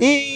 E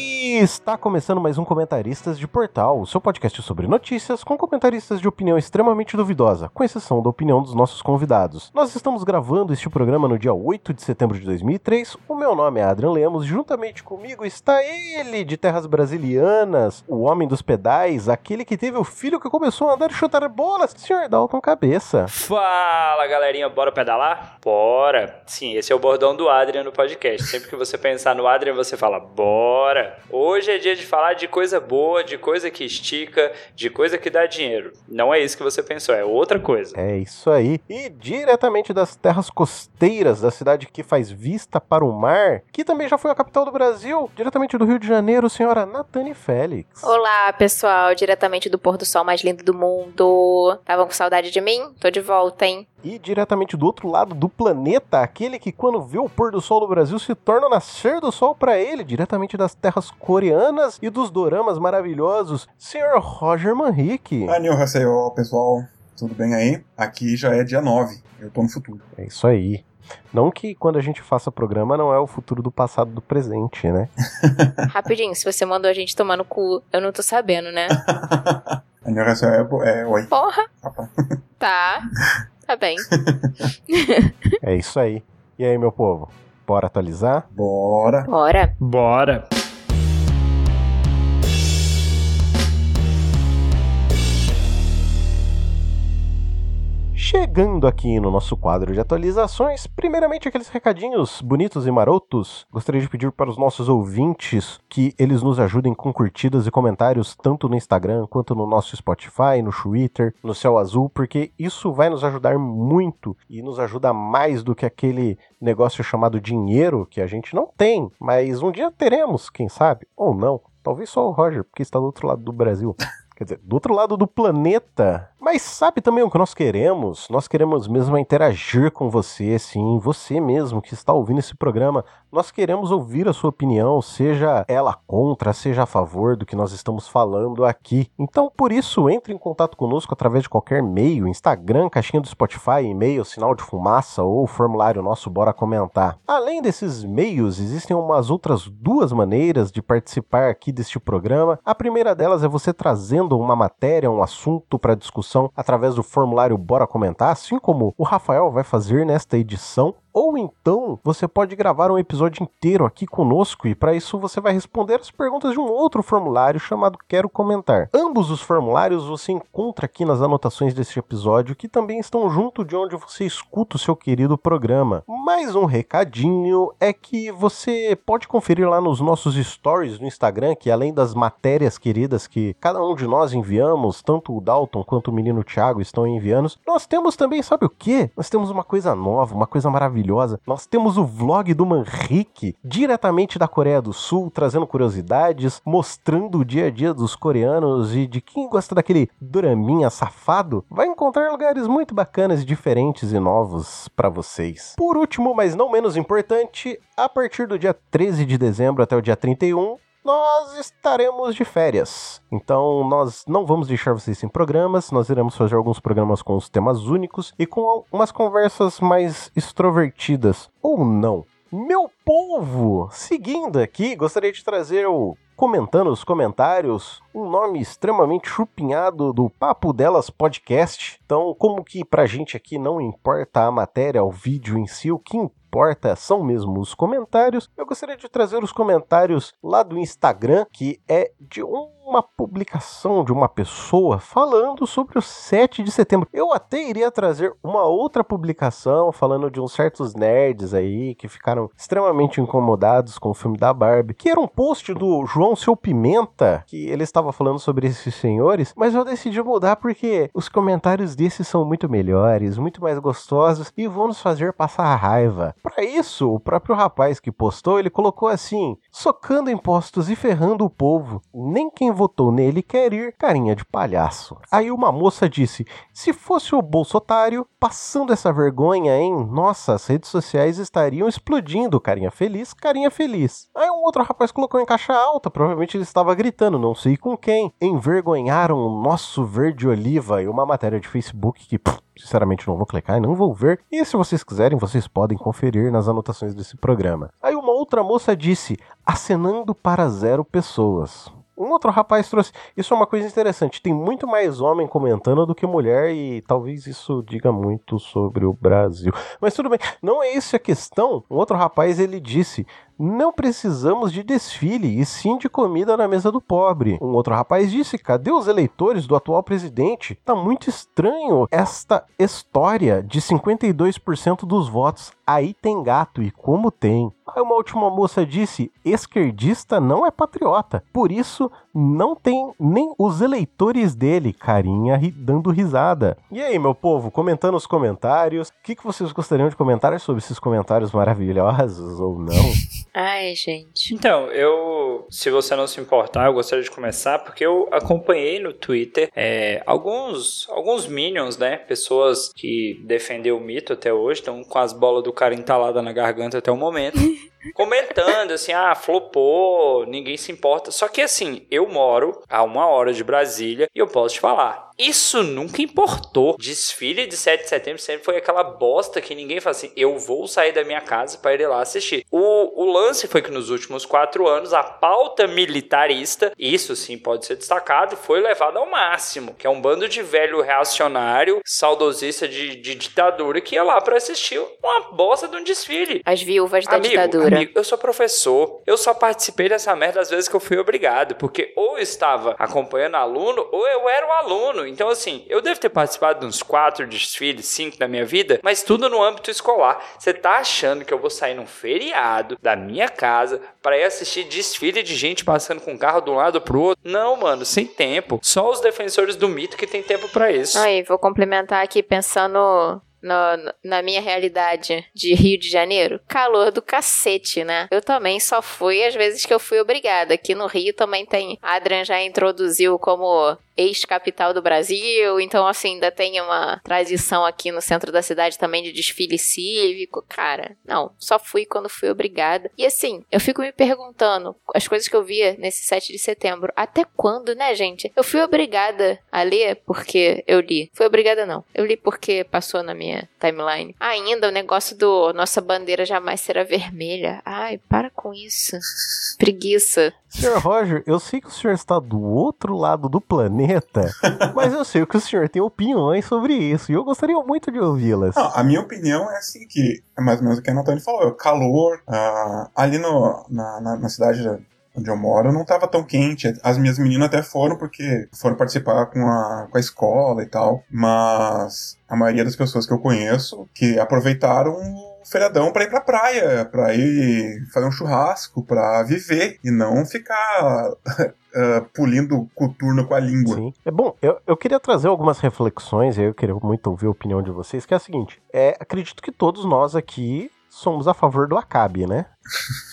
está começando mais um Comentaristas de Portal, o seu podcast sobre notícias com comentaristas de opinião extremamente duvidosa, com exceção da opinião dos nossos convidados. Nós estamos gravando este programa no dia 8 de setembro de 2003. O meu nome é Adrian Lemos, juntamente comigo está ele de terras brasilianas, o homem dos pedais, aquele que teve o filho que começou a andar e chutar bolas, Sr. Dalton Cabeça. Fala, galerinha, bora pedalar? Bora. Sim, esse é o bordão do Adrian no podcast. Sempre que você pensar no Adrian, você fala bora. Hoje é dia de falar de coisa boa, de coisa que estica, de coisa que dá dinheiro. Não é isso que você pensou, é outra coisa. É isso aí. E diretamente das terras costeiras da cidade que faz vista para o mar, que também já foi a capital do Brasil, diretamente do Rio de Janeiro, senhora Natane Félix. Olá, pessoal, diretamente do pôr do sol mais lindo do mundo. Estavam com saudade de mim? Tô de volta, hein? E diretamente do outro lado do planeta, aquele que quando vê o pôr do sol do Brasil se torna o nascer do sol para ele, diretamente das terras coreanas e dos doramas maravilhosos, Sr. Roger Manrique. Annyeonghaseyo, pessoal. Tudo bem aí? Aqui já é dia 9. Eu tô no futuro. É isso aí. Não que quando a gente faça programa não é o futuro do passado do presente, né? Rapidinho, se você mandou a gente tomar no cu, eu não tô sabendo, né? É, é oi. Porra. Papa. Tá. Tá bem. É isso aí. E aí, meu povo? Bora atualizar? Bora. Bora. Bora. Chegando aqui no nosso quadro de atualizações, primeiramente aqueles recadinhos bonitos e marotos. Gostaria de pedir para os nossos ouvintes que eles nos ajudem com curtidas e comentários tanto no Instagram quanto no nosso Spotify, no Twitter, no Céu Azul, porque isso vai nos ajudar muito e nos ajuda mais do que aquele negócio chamado dinheiro que a gente não tem, mas um dia teremos, quem sabe, ou não. Talvez só o Roger, porque está do outro lado do Brasil. Quer dizer, do outro lado do planeta. Mas sabe também o que nós queremos? Nós queremos mesmo interagir com você, sim, você mesmo que está ouvindo esse programa. Nós queremos ouvir a sua opinião, seja ela contra, seja a favor do que nós estamos falando aqui. Então, por isso, entre em contato conosco através de qualquer meio, Instagram, caixinha do Spotify, e-mail, sinal de fumaça ou formulário nosso Bora Comentar. Além desses meios, existem umas outras duas maneiras de participar aqui deste programa. A primeira delas é você trazendo uma matéria, um assunto para discussão através do formulário Bora Comentar, assim como o Rafael vai fazer nesta edição. Ou então você pode gravar um episódio inteiro aqui conosco e para isso você vai responder as perguntas de um outro formulário chamado Quero Comentar. Ambos os formulários você encontra aqui nas anotações deste episódio que também estão junto de onde você escuta o seu querido programa. Mais um recadinho é que você pode conferir lá nos nossos stories no Instagram que além das matérias queridas que cada um de nós enviamos, tanto o Dalton quanto o menino Thiago estão enviando, nós temos também, sabe o que? Nós temos uma coisa nova, uma coisa maravilhosa maravilhosa. Nós temos o vlog do Manrique, diretamente da Coreia do Sul, trazendo curiosidades, mostrando o dia a dia dos coreanos e de quem gosta daquele doraminha safado, vai encontrar lugares muito bacanas, diferentes e novos para vocês. Por último, mas não menos importante, a partir do dia 13 de dezembro até o dia 31, nós estaremos de férias. Então nós não vamos deixar vocês sem programas, nós iremos fazer alguns programas com os temas únicos e com umas conversas mais extrovertidas ou não. Meu povo, seguindo aqui, gostaria de trazer o comentando os comentários, um nome extremamente chupinhado do Papo Delas Podcast. Então, como que pra gente aqui não importa a matéria, o vídeo em si, o que importa são mesmo os comentários, eu gostaria de trazer os comentários lá do Instagram, que é de uma publicação de uma pessoa falando sobre o 7 de setembro. Eu até iria trazer uma outra publicação falando de uns certos nerds aí que ficaram extremamente incomodados com o filme da Barbie, que era um post do João Seu Pimenta, que ele estava falando sobre esses senhores, mas eu decidi mudar porque os comentários desses são muito melhores, muito mais gostosos e vão nos fazer passar raiva. Para isso, o próprio rapaz que postou, ele colocou assim: socando impostos e ferrando o povo. Nem quem votou nele quer ir, carinha de palhaço. Aí uma moça disse: se fosse o bolsotário, passando essa vergonha, hein? Nossa, as redes sociais estariam explodindo, carinha feliz, carinha feliz. Aí um outro rapaz colocou em caixa alta, provavelmente ele estava gritando, não sei com quem. Envergonharam o nosso verde oliva e uma matéria de Facebook que. Pff, Sinceramente, não vou clicar e não vou ver. E se vocês quiserem, vocês podem conferir nas anotações desse programa. Aí uma outra moça disse: acenando para zero pessoas. Um outro rapaz trouxe. Isso é uma coisa interessante. Tem muito mais homem comentando do que mulher, e talvez isso diga muito sobre o Brasil. Mas tudo bem, não é isso a questão. Um outro rapaz ele disse: não precisamos de desfile, e sim de comida na mesa do pobre. Um outro rapaz disse: cadê os eleitores do atual presidente? Tá muito estranho esta história de 52% dos votos. Aí tem gato, e como tem. Aí uma última moça disse: esquerdista não é patriota. Por isso, não tem nem os eleitores dele, carinha ri dando risada. E aí, meu povo, comentando os comentários, o que, que vocês gostariam de comentar sobre esses comentários maravilhosos ou não? Ai, gente. Então, eu, se você não se importar, eu gostaria de começar porque eu acompanhei no Twitter é, alguns, alguns minions, né? Pessoas que defenderam o mito até hoje, estão com as bolas do cara entaladas na garganta até o momento. comentando assim, ah, flopou, ninguém se importa. Só que assim, eu moro a uma hora de Brasília e eu posso te falar, isso nunca importou. Desfile de 7 de setembro sempre foi aquela bosta que ninguém fala assim: eu vou sair da minha casa para ir lá assistir. O, o lance foi que nos últimos quatro anos a pauta militarista, isso sim pode ser destacado, foi levada ao máximo. Que é um bando de velho reacionário, saudosista de, de ditadura que ia lá para assistir uma bosta de um desfile. As viúvas da amigo, ditadura. Amigo, eu sou professor, eu só participei dessa merda às vezes que eu fui obrigado, porque ou eu estava acompanhando aluno ou eu era o aluno. Então, assim, eu devo ter participado de uns quatro desfiles, cinco na minha vida, mas tudo no âmbito escolar. Você tá achando que eu vou sair num feriado da minha casa para ir assistir desfile de gente passando com o carro de um lado pro outro? Não, mano, sem tempo. Só os defensores do mito que tem tempo para isso. Aí, vou complementar aqui pensando no, na minha realidade de Rio de Janeiro, calor do cacete, né? Eu também só fui às vezes que eu fui obrigada. Aqui no Rio também tem. A Adrian já introduziu como ex-capital do Brasil, então assim, ainda tem uma tradição aqui no centro da cidade também de desfile cívico. Cara, não, só fui quando fui obrigada. E assim, eu fico me perguntando, as coisas que eu via nesse 7 de setembro, até quando, né, gente? Eu fui obrigada a ler porque eu li. Fui obrigada não. Eu li porque passou na minha timeline. Ainda o negócio do nossa bandeira jamais será vermelha. Ai, para com isso. Preguiça. Senhor Roger, eu sei que o senhor está do outro lado do planeta, mas eu sei que o senhor tem opiniões sobre isso e eu gostaria muito de ouvi-las. Não, a minha opinião é assim que é mais ou menos o que a Nathalie falou, é calor, uh, ali no, na, na, na cidade onde eu moro não estava tão quente. As minhas meninas até foram porque foram participar com a, com a escola e tal, mas a maioria das pessoas que eu conheço que aproveitaram o feriadão para ir pra praia, para ir fazer um churrasco, para viver e não ficar uh, pulindo coturno com a língua. Sim. É bom, eu, eu queria trazer algumas reflexões, eu queria muito ouvir a opinião de vocês, que é a seguinte: é, acredito que todos nós aqui somos a favor do Acabe, né?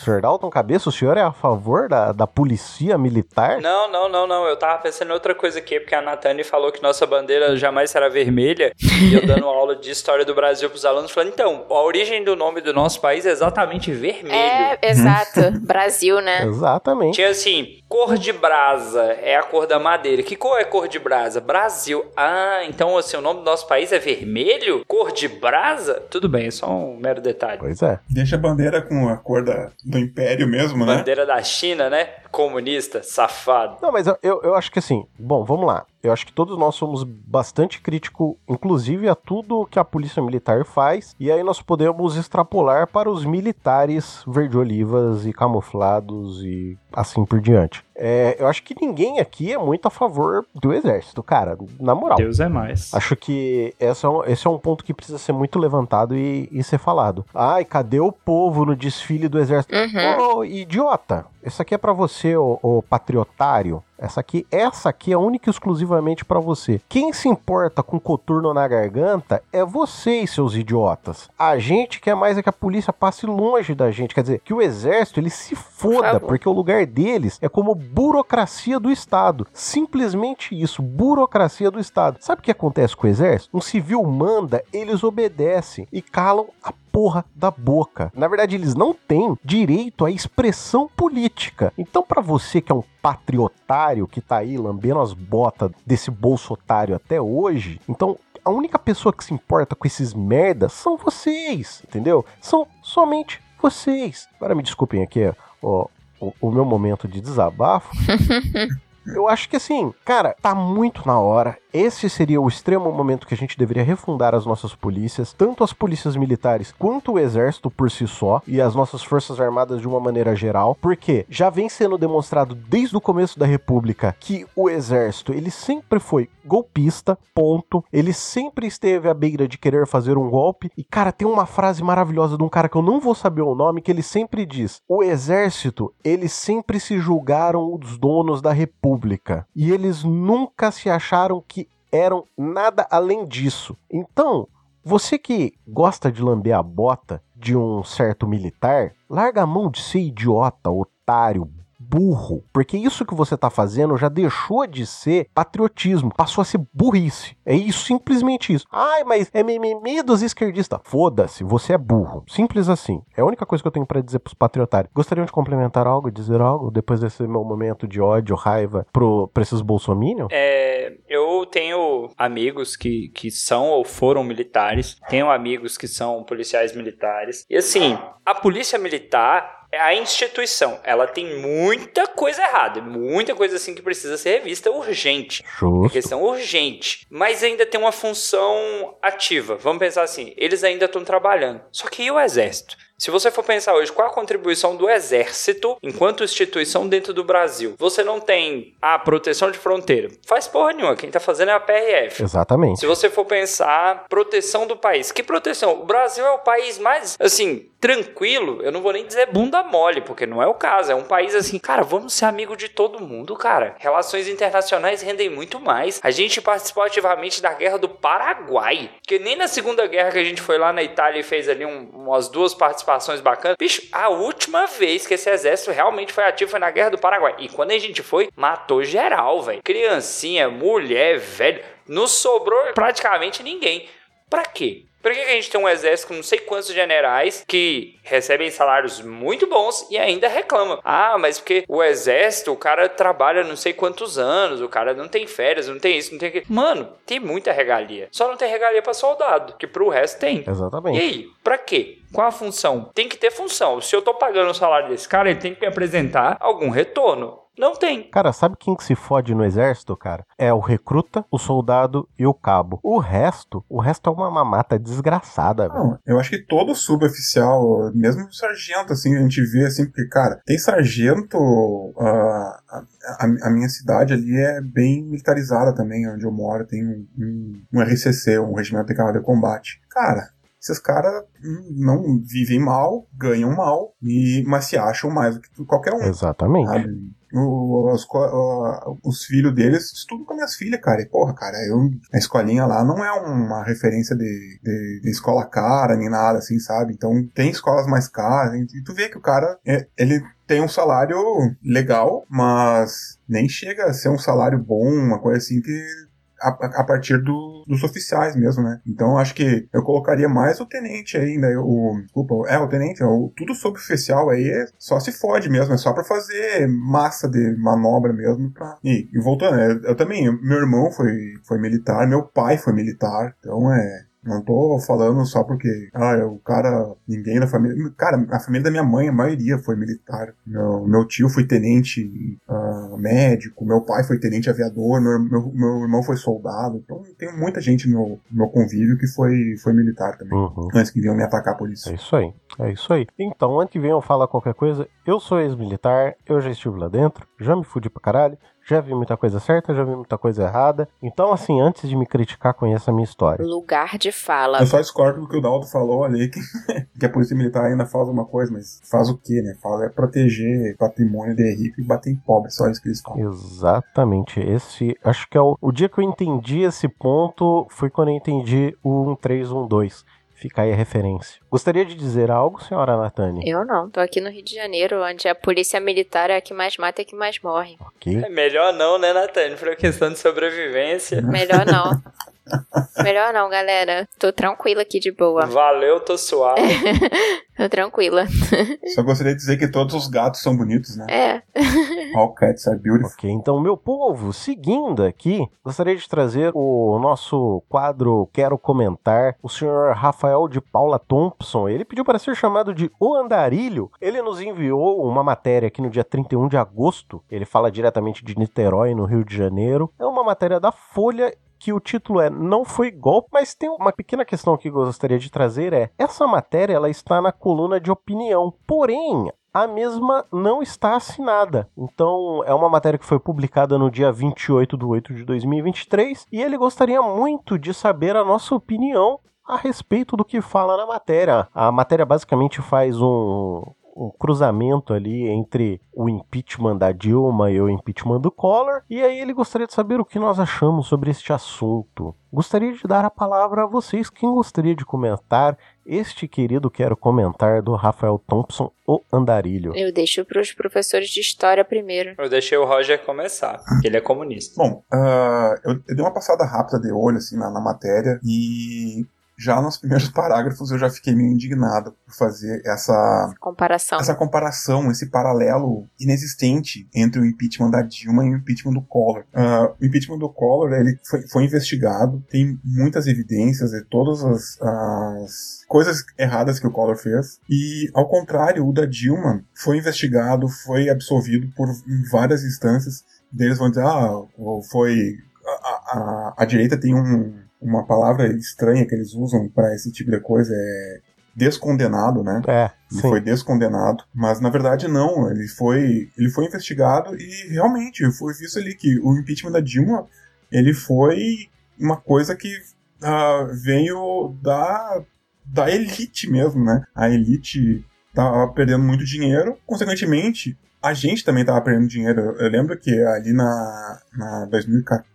Senhor Dalton Cabeça, o senhor é a favor da, da polícia militar? Não, não, não, não. Eu tava pensando em outra coisa aqui, porque a Natane falou que nossa bandeira jamais será vermelha. e eu dando aula de história do Brasil pros alunos, falando, então, a origem do nome do nosso país é exatamente vermelho. É, exato. Brasil, né? Exatamente. Tinha assim, cor de brasa é a cor da madeira. Que cor é cor de brasa? Brasil. Ah, então assim, o nome do nosso país é vermelho? Cor de brasa? Tudo bem, é só um mero detalhe. Pois é. Deixa a bandeira com a cor da, do império mesmo, né? Bandeira da China, né? Comunista, safado. Não, mas eu, eu, eu acho que assim, bom, vamos lá. Eu acho que todos nós somos bastante críticos, inclusive a tudo que a polícia militar faz, e aí nós podemos extrapolar para os militares verde-olivas e camuflados e assim por diante. É, eu acho que ninguém aqui é muito a favor do exército, cara, na moral. Deus é mais. Acho que esse é um, esse é um ponto que precisa ser muito levantado e, e ser falado. Ai, cadê o povo no desfile do exército? Uhum. Ô, idiota! Isso aqui é para você, ô, ô patriotário. Essa aqui, essa aqui é única e exclusivamente para você. Quem se importa com coturno na garganta é vocês, seus idiotas. A gente quer mais é que a polícia passe longe da gente. Quer dizer, que o exército ele se foda, porque o lugar deles é como burocracia do Estado. Simplesmente isso, burocracia do Estado. Sabe o que acontece com o exército? Um civil manda, eles obedecem e calam a porra da boca. Na verdade, eles não têm direito à expressão política. Então, para você que é um patriotário que tá aí lambendo as botas desse bolso otário até hoje, então a única pessoa que se importa com esses merdas são vocês, entendeu? São somente vocês. Agora me desculpem aqui, ó, o, o meu momento de desabafo. Eu acho que assim, cara, tá muito na hora. Esse seria o extremo momento que a gente deveria refundar as nossas polícias, tanto as polícias militares quanto o exército por si só e as nossas forças armadas de uma maneira geral, porque já vem sendo demonstrado desde o começo da república que o exército, ele sempre foi golpista, ponto. Ele sempre esteve à beira de querer fazer um golpe. E cara, tem uma frase maravilhosa de um cara que eu não vou saber o nome que ele sempre diz: "O exército, eles sempre se julgaram os donos da república e eles nunca se acharam que eram nada além disso. Então, você que gosta de lamber a bota de um certo militar, larga a mão de ser idiota, otário, burro, porque isso que você tá fazendo já deixou de ser patriotismo, passou a ser burrice. É isso, simplesmente isso. Ai, mas é mimimi dos esquerdistas. Foda-se, você é burro. Simples assim. É a única coisa que eu tenho para dizer pros patriotários. Gostariam de complementar algo, dizer algo depois desse meu momento de ódio, raiva pro, pra esses bolsominions? É, eu tenho amigos que, que são ou foram militares, tenho amigos que são policiais militares. E assim, a polícia militar a instituição, ela tem muita coisa errada, muita coisa assim que precisa ser revista urgente. Justo. É questão urgente. Mas ainda tem uma função ativa. Vamos pensar assim, eles ainda estão trabalhando. Só que e o exército? Se você for pensar hoje qual a contribuição do Exército enquanto instituição dentro do Brasil, você não tem a proteção de fronteira. Faz porra nenhuma, quem tá fazendo é a PRF. Exatamente. Se você for pensar proteção do país, que proteção? O Brasil é o país mais, assim, tranquilo. Eu não vou nem dizer bunda mole, porque não é o caso. É um país assim, cara, vamos ser amigo de todo mundo, cara. Relações internacionais rendem muito mais. A gente participou ativamente da guerra do Paraguai, que nem na Segunda Guerra que a gente foi lá na Itália e fez ali um, umas duas participações bacanas. Bicho, a última vez que esse exército realmente foi ativo foi na Guerra do Paraguai. E quando a gente foi, matou geral, velho. Criancinha, mulher, velho. Não sobrou praticamente ninguém. Pra quê? Por que, que a gente tem um exército com não sei quantos generais que recebem salários muito bons e ainda reclamam? Ah, mas porque o exército, o cara trabalha não sei quantos anos, o cara não tem férias, não tem isso, não tem aquilo. Mano, tem muita regalia. Só não tem regalia para soldado, que pro resto tem. Exatamente. E aí, pra quê? Qual a função? Tem que ter função. Se eu tô pagando o salário desse cara, ele tem que me apresentar algum retorno. Não tem. Cara, sabe quem que se fode no exército, cara? É o recruta, o soldado e o cabo. O resto, o resto é uma mamata desgraçada, velho. Não, eu acho que todo suboficial, mesmo o sargento, assim, a gente vê, assim, porque, cara, tem sargento, ah, a, a, a minha cidade ali é bem militarizada também, onde eu moro, tem um, um, um RCC, um Regimento de Carro de Combate. Cara, esses caras não vivem mal, ganham mal, e, mas se acham mais do que qualquer um. Exatamente. Sabe? O- os, os filhos deles estudam com minhas filhas, cara. E, porra, cara, eu, a escolinha lá não é uma referência de, de, de escola cara, nem nada, assim, sabe? Então tem escolas mais caras, e tu vê que o cara, é- ele tem um salário legal, mas nem chega a ser um salário bom, uma coisa assim que a, a partir do- dos oficiais mesmo, né? Então acho que eu colocaria mais o tenente ainda, o, desculpa, é o tenente, o, tudo sobre oficial aí é só se fode mesmo, é só pra fazer massa de manobra mesmo. Pra... E, e voltando, eu, eu também, meu irmão foi, foi militar, meu pai foi militar, então é. Não tô falando só porque, ah, o cara, ninguém da família. Cara, a família da minha mãe, a maioria foi militar. Meu, meu tio foi tenente ah, médico, meu pai foi tenente aviador, meu, meu, meu irmão foi soldado. Então tem muita gente no meu, no meu convívio que foi, foi militar também. Uhum. Antes que vinham me atacar por isso. É isso aí, é isso aí. Então, antes que venham falar qualquer coisa, eu sou ex-militar, eu já estive lá dentro, já me fudi pra caralho, já vi muita coisa certa, já vi muita coisa errada. Então, assim, antes de me criticar, conheça a minha história. Lugar de fala. Eu só discordo do que o Daldo falou ali, que, que a polícia militar ainda faz uma coisa, mas faz o quê, né? Faz é proteger patrimônio de rico e bater em pobre, só isso que eles falam. Exatamente, esse acho que é o, o dia que eu entendi esse ponto foi quando eu entendi o 1312. Fica aí a referência. Gostaria de dizer algo, senhora Natane? Eu não, tô aqui no Rio de Janeiro, onde a polícia militar é a que mais mata e a que mais morre. Ok. É melhor não, né, Natane? Por uma questão de sobrevivência. Melhor não. Melhor não, galera. Tô tranquila aqui de boa. Valeu, tô suave. Tô tranquila. Só gostaria de dizer que todos os gatos são bonitos, né? É. All cats are beautiful. Ok, então, meu povo, seguindo aqui, gostaria de trazer o nosso quadro Quero Comentar. O senhor Rafael de Paula Thompson, ele pediu para ser chamado de O Andarilho. Ele nos enviou uma matéria aqui no dia 31 de agosto. Ele fala diretamente de Niterói, no Rio de Janeiro. É uma matéria da Folha que o título é Não Foi Golpe, mas tem uma pequena questão que eu gostaria de trazer é, essa matéria ela está na coluna de opinião, porém, a mesma não está assinada. Então, é uma matéria que foi publicada no dia 28 de 8 de 2023 e ele gostaria muito de saber a nossa opinião a respeito do que fala na matéria. A matéria basicamente faz um, um cruzamento ali entre o impeachment da Dilma e o impeachment do Collor, e aí ele gostaria de saber o que nós achamos sobre este assunto. Gostaria de dar a palavra a vocês, quem gostaria de comentar este querido quero comentar do Rafael Thompson, o Andarilho. Eu deixo para os professores de história primeiro. Eu deixei o Roger começar, porque ele é comunista. Bom, uh, eu, eu, dei uma passada rápida de olho assim na, na matéria e já nos primeiros parágrafos eu já fiquei meio indignado por fazer essa comparação, essa comparação, esse paralelo inexistente entre o impeachment da Dilma e o impeachment do Collor. Uh, o impeachment do Collor ele foi, foi, investigado, tem muitas evidências de todas as, as coisas erradas que o Collor fez e ao contrário o da Dilma foi investigado, foi absolvido por várias instâncias. Deles vão dizer ah foi a, a, a direita tem um uma palavra estranha que eles usam para esse tipo de coisa é descondenado, né? É. Ele foi descondenado, mas na verdade não, ele foi ele foi investigado e realmente foi visto ali que o impeachment da Dilma ele foi uma coisa que uh, veio da da elite mesmo, né? A elite tava perdendo muito dinheiro, consequentemente a gente também tava perdendo dinheiro. Eu lembro que ali na, na 2014,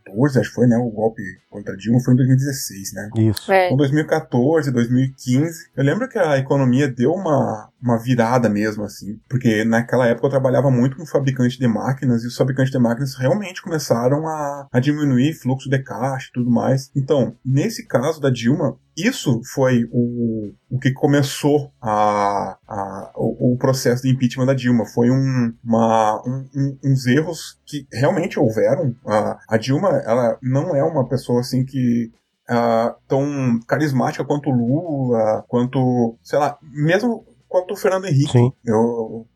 acho que foi, né? O golpe contra Dilma foi em 2016, né? Isso. É. Então, 2014, 2015. Eu lembro que a economia deu uma, uma virada mesmo, assim. Porque naquela época eu trabalhava muito com fabricante de máquinas e os fabricantes de máquinas realmente começaram a, a diminuir fluxo de caixa e tudo mais. Então, nesse caso da Dilma, isso foi o, o que começou a, a, o, o processo de impeachment da Dilma. Foi um, uma, um, um, uns erros que realmente houveram. A, a Dilma, ela não é uma pessoa assim que uh, tão carismática quanto Lula, quanto, sei lá, mesmo quanto o Fernando Henrique. Sim. Eu,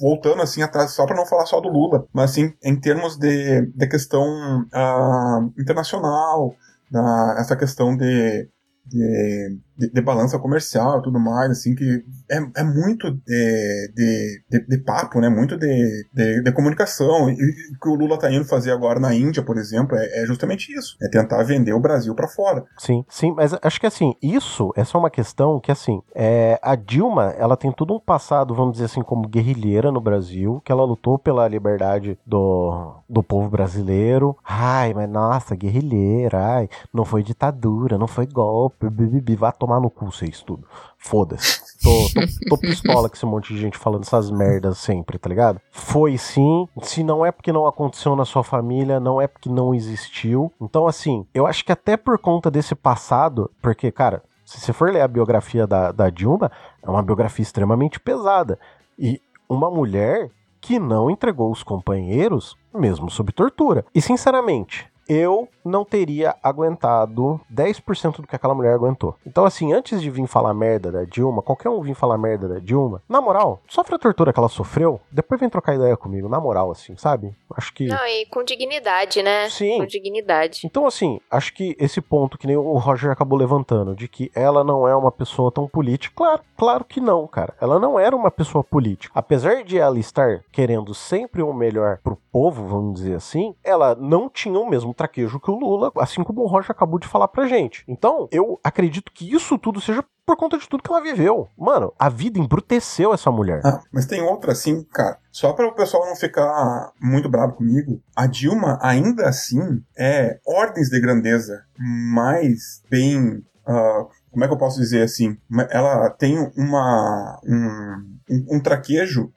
voltando assim atrás, só para não falar só do Lula, mas assim, em termos de, de questão uh, internacional, uh, essa questão de, de de, de, balança comercial e tudo mais, assim, que é, é muito de, de, de, papo, né? Muito de, de, comunicação. E o que o Lula tá indo fazer agora na Índia, por exemplo, é, é justamente isso. É tentar vender o Brasil para fora. Sim, sim, mas acho que assim, isso é só uma questão que, assim, é, a Dilma, ela tem todo um passado, vamos dizer assim, como guerrilheira no Brasil, que ela lutou pela liberdade do, do povo brasileiro. Ai, mas nossa, guerrilheira, ai, não foi ditadura, não foi golpe, bibibi, vá tomar no cu vocês tudo. Foda-se. Tô, tô, tô, pistola com esse monte de gente falando essas merdas sempre, tá ligado? Foi sim. Se não é porque não aconteceu na sua família, não é porque não existiu. Então, assim, eu acho que até por conta desse passado, porque, cara, se você for ler a biografia da, da Dilma, é uma biografia extremamente pesada. E uma mulher que não entregou os companheiros, mesmo sob tortura. E, sinceramente, eu não teria aguentado 10% do que aquela mulher aguentou. Então, assim, antes de vir falar merda da Dilma, qualquer um vir falar merda da Dilma, na moral, sofre a tortura que ela sofreu, depois vem trocar ideia comigo, na moral, assim, sabe? Acho que. Não, e com dignidade, né? Sim. Com dignidade. Então, assim, acho que esse ponto que nem o Roger acabou levantando, de que ela não é uma pessoa tão política, claro, claro que não, cara. Ela não era uma pessoa política. Apesar de ela estar querendo sempre o melhor pro povo, vamos dizer assim, ela não tinha o mesmo traquejo que o Lula, assim como o Roger acabou de falar pra gente. Então, eu acredito que isso tudo seja por conta de tudo que ela viveu. Mano, a vida embruteceu essa mulher. Ah, mas tem outra assim, cara. Só para o pessoal não ficar muito bravo comigo, a Dilma ainda assim é ordens de grandeza mais bem. Uh, como é que eu posso dizer assim? Ela tem uma um, um, um traquejo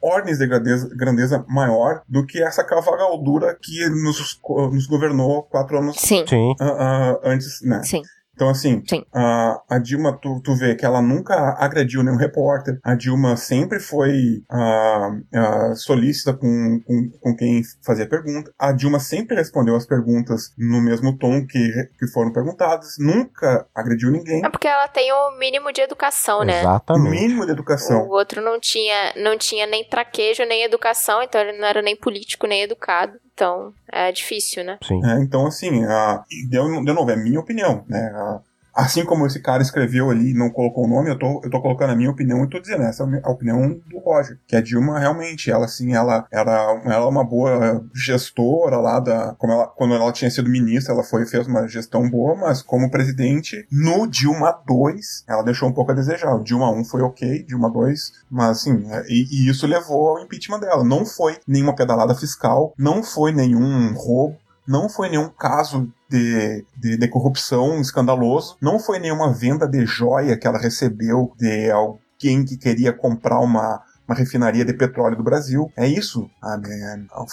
ordens de grandeza, grandeza maior do que essa cavalgadura que nos, nos governou quatro anos Sim. Sim. uh, uh, antes, né? Sim. Então, assim, Sim. a, a Dilma, tu, tu vê que ela nunca agrediu nenhum repórter. A Dilma sempre foi ah, ah, solícita com, com, com quem fazia pergunta. A Dilma sempre respondeu as perguntas no mesmo tom que, que foram perguntadas. Nunca agrediu ninguém. É porque ela tem o mínimo de educação, né? Exatamente. Mínimo de educação. O outro não tinha, não tinha nem traquejo, nem educação, então ele não era nem político, nem educado. Então, é difícil, né? Sim. É, então, assim, a, de, de novo, é minha opinião, né? A, assim como esse cara escreveu ali não colocou o nome, eu tô, eu tô colocando a minha opinião e tô dizendo, essa é a opinião do Roger. Que a Dilma realmente, ela assim, ela era ela é uma boa gestora lá da. Como ela, quando ela tinha sido ministra, ela foi fez uma gestão boa, mas como presidente, no Dilma 2, ela deixou um pouco a desejar. O Dilma 1 foi ok, Dilma 2, mas assim, e, e isso levou ao impeachment dela. Não foi nenhuma pedalada fiscal, não foi nenhum roubo não foi nenhum caso de, de, de, corrupção escandaloso, não foi nenhuma venda de joia que ela recebeu de alguém que queria comprar uma, uma refinaria de petróleo do Brasil. É isso.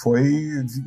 Foi.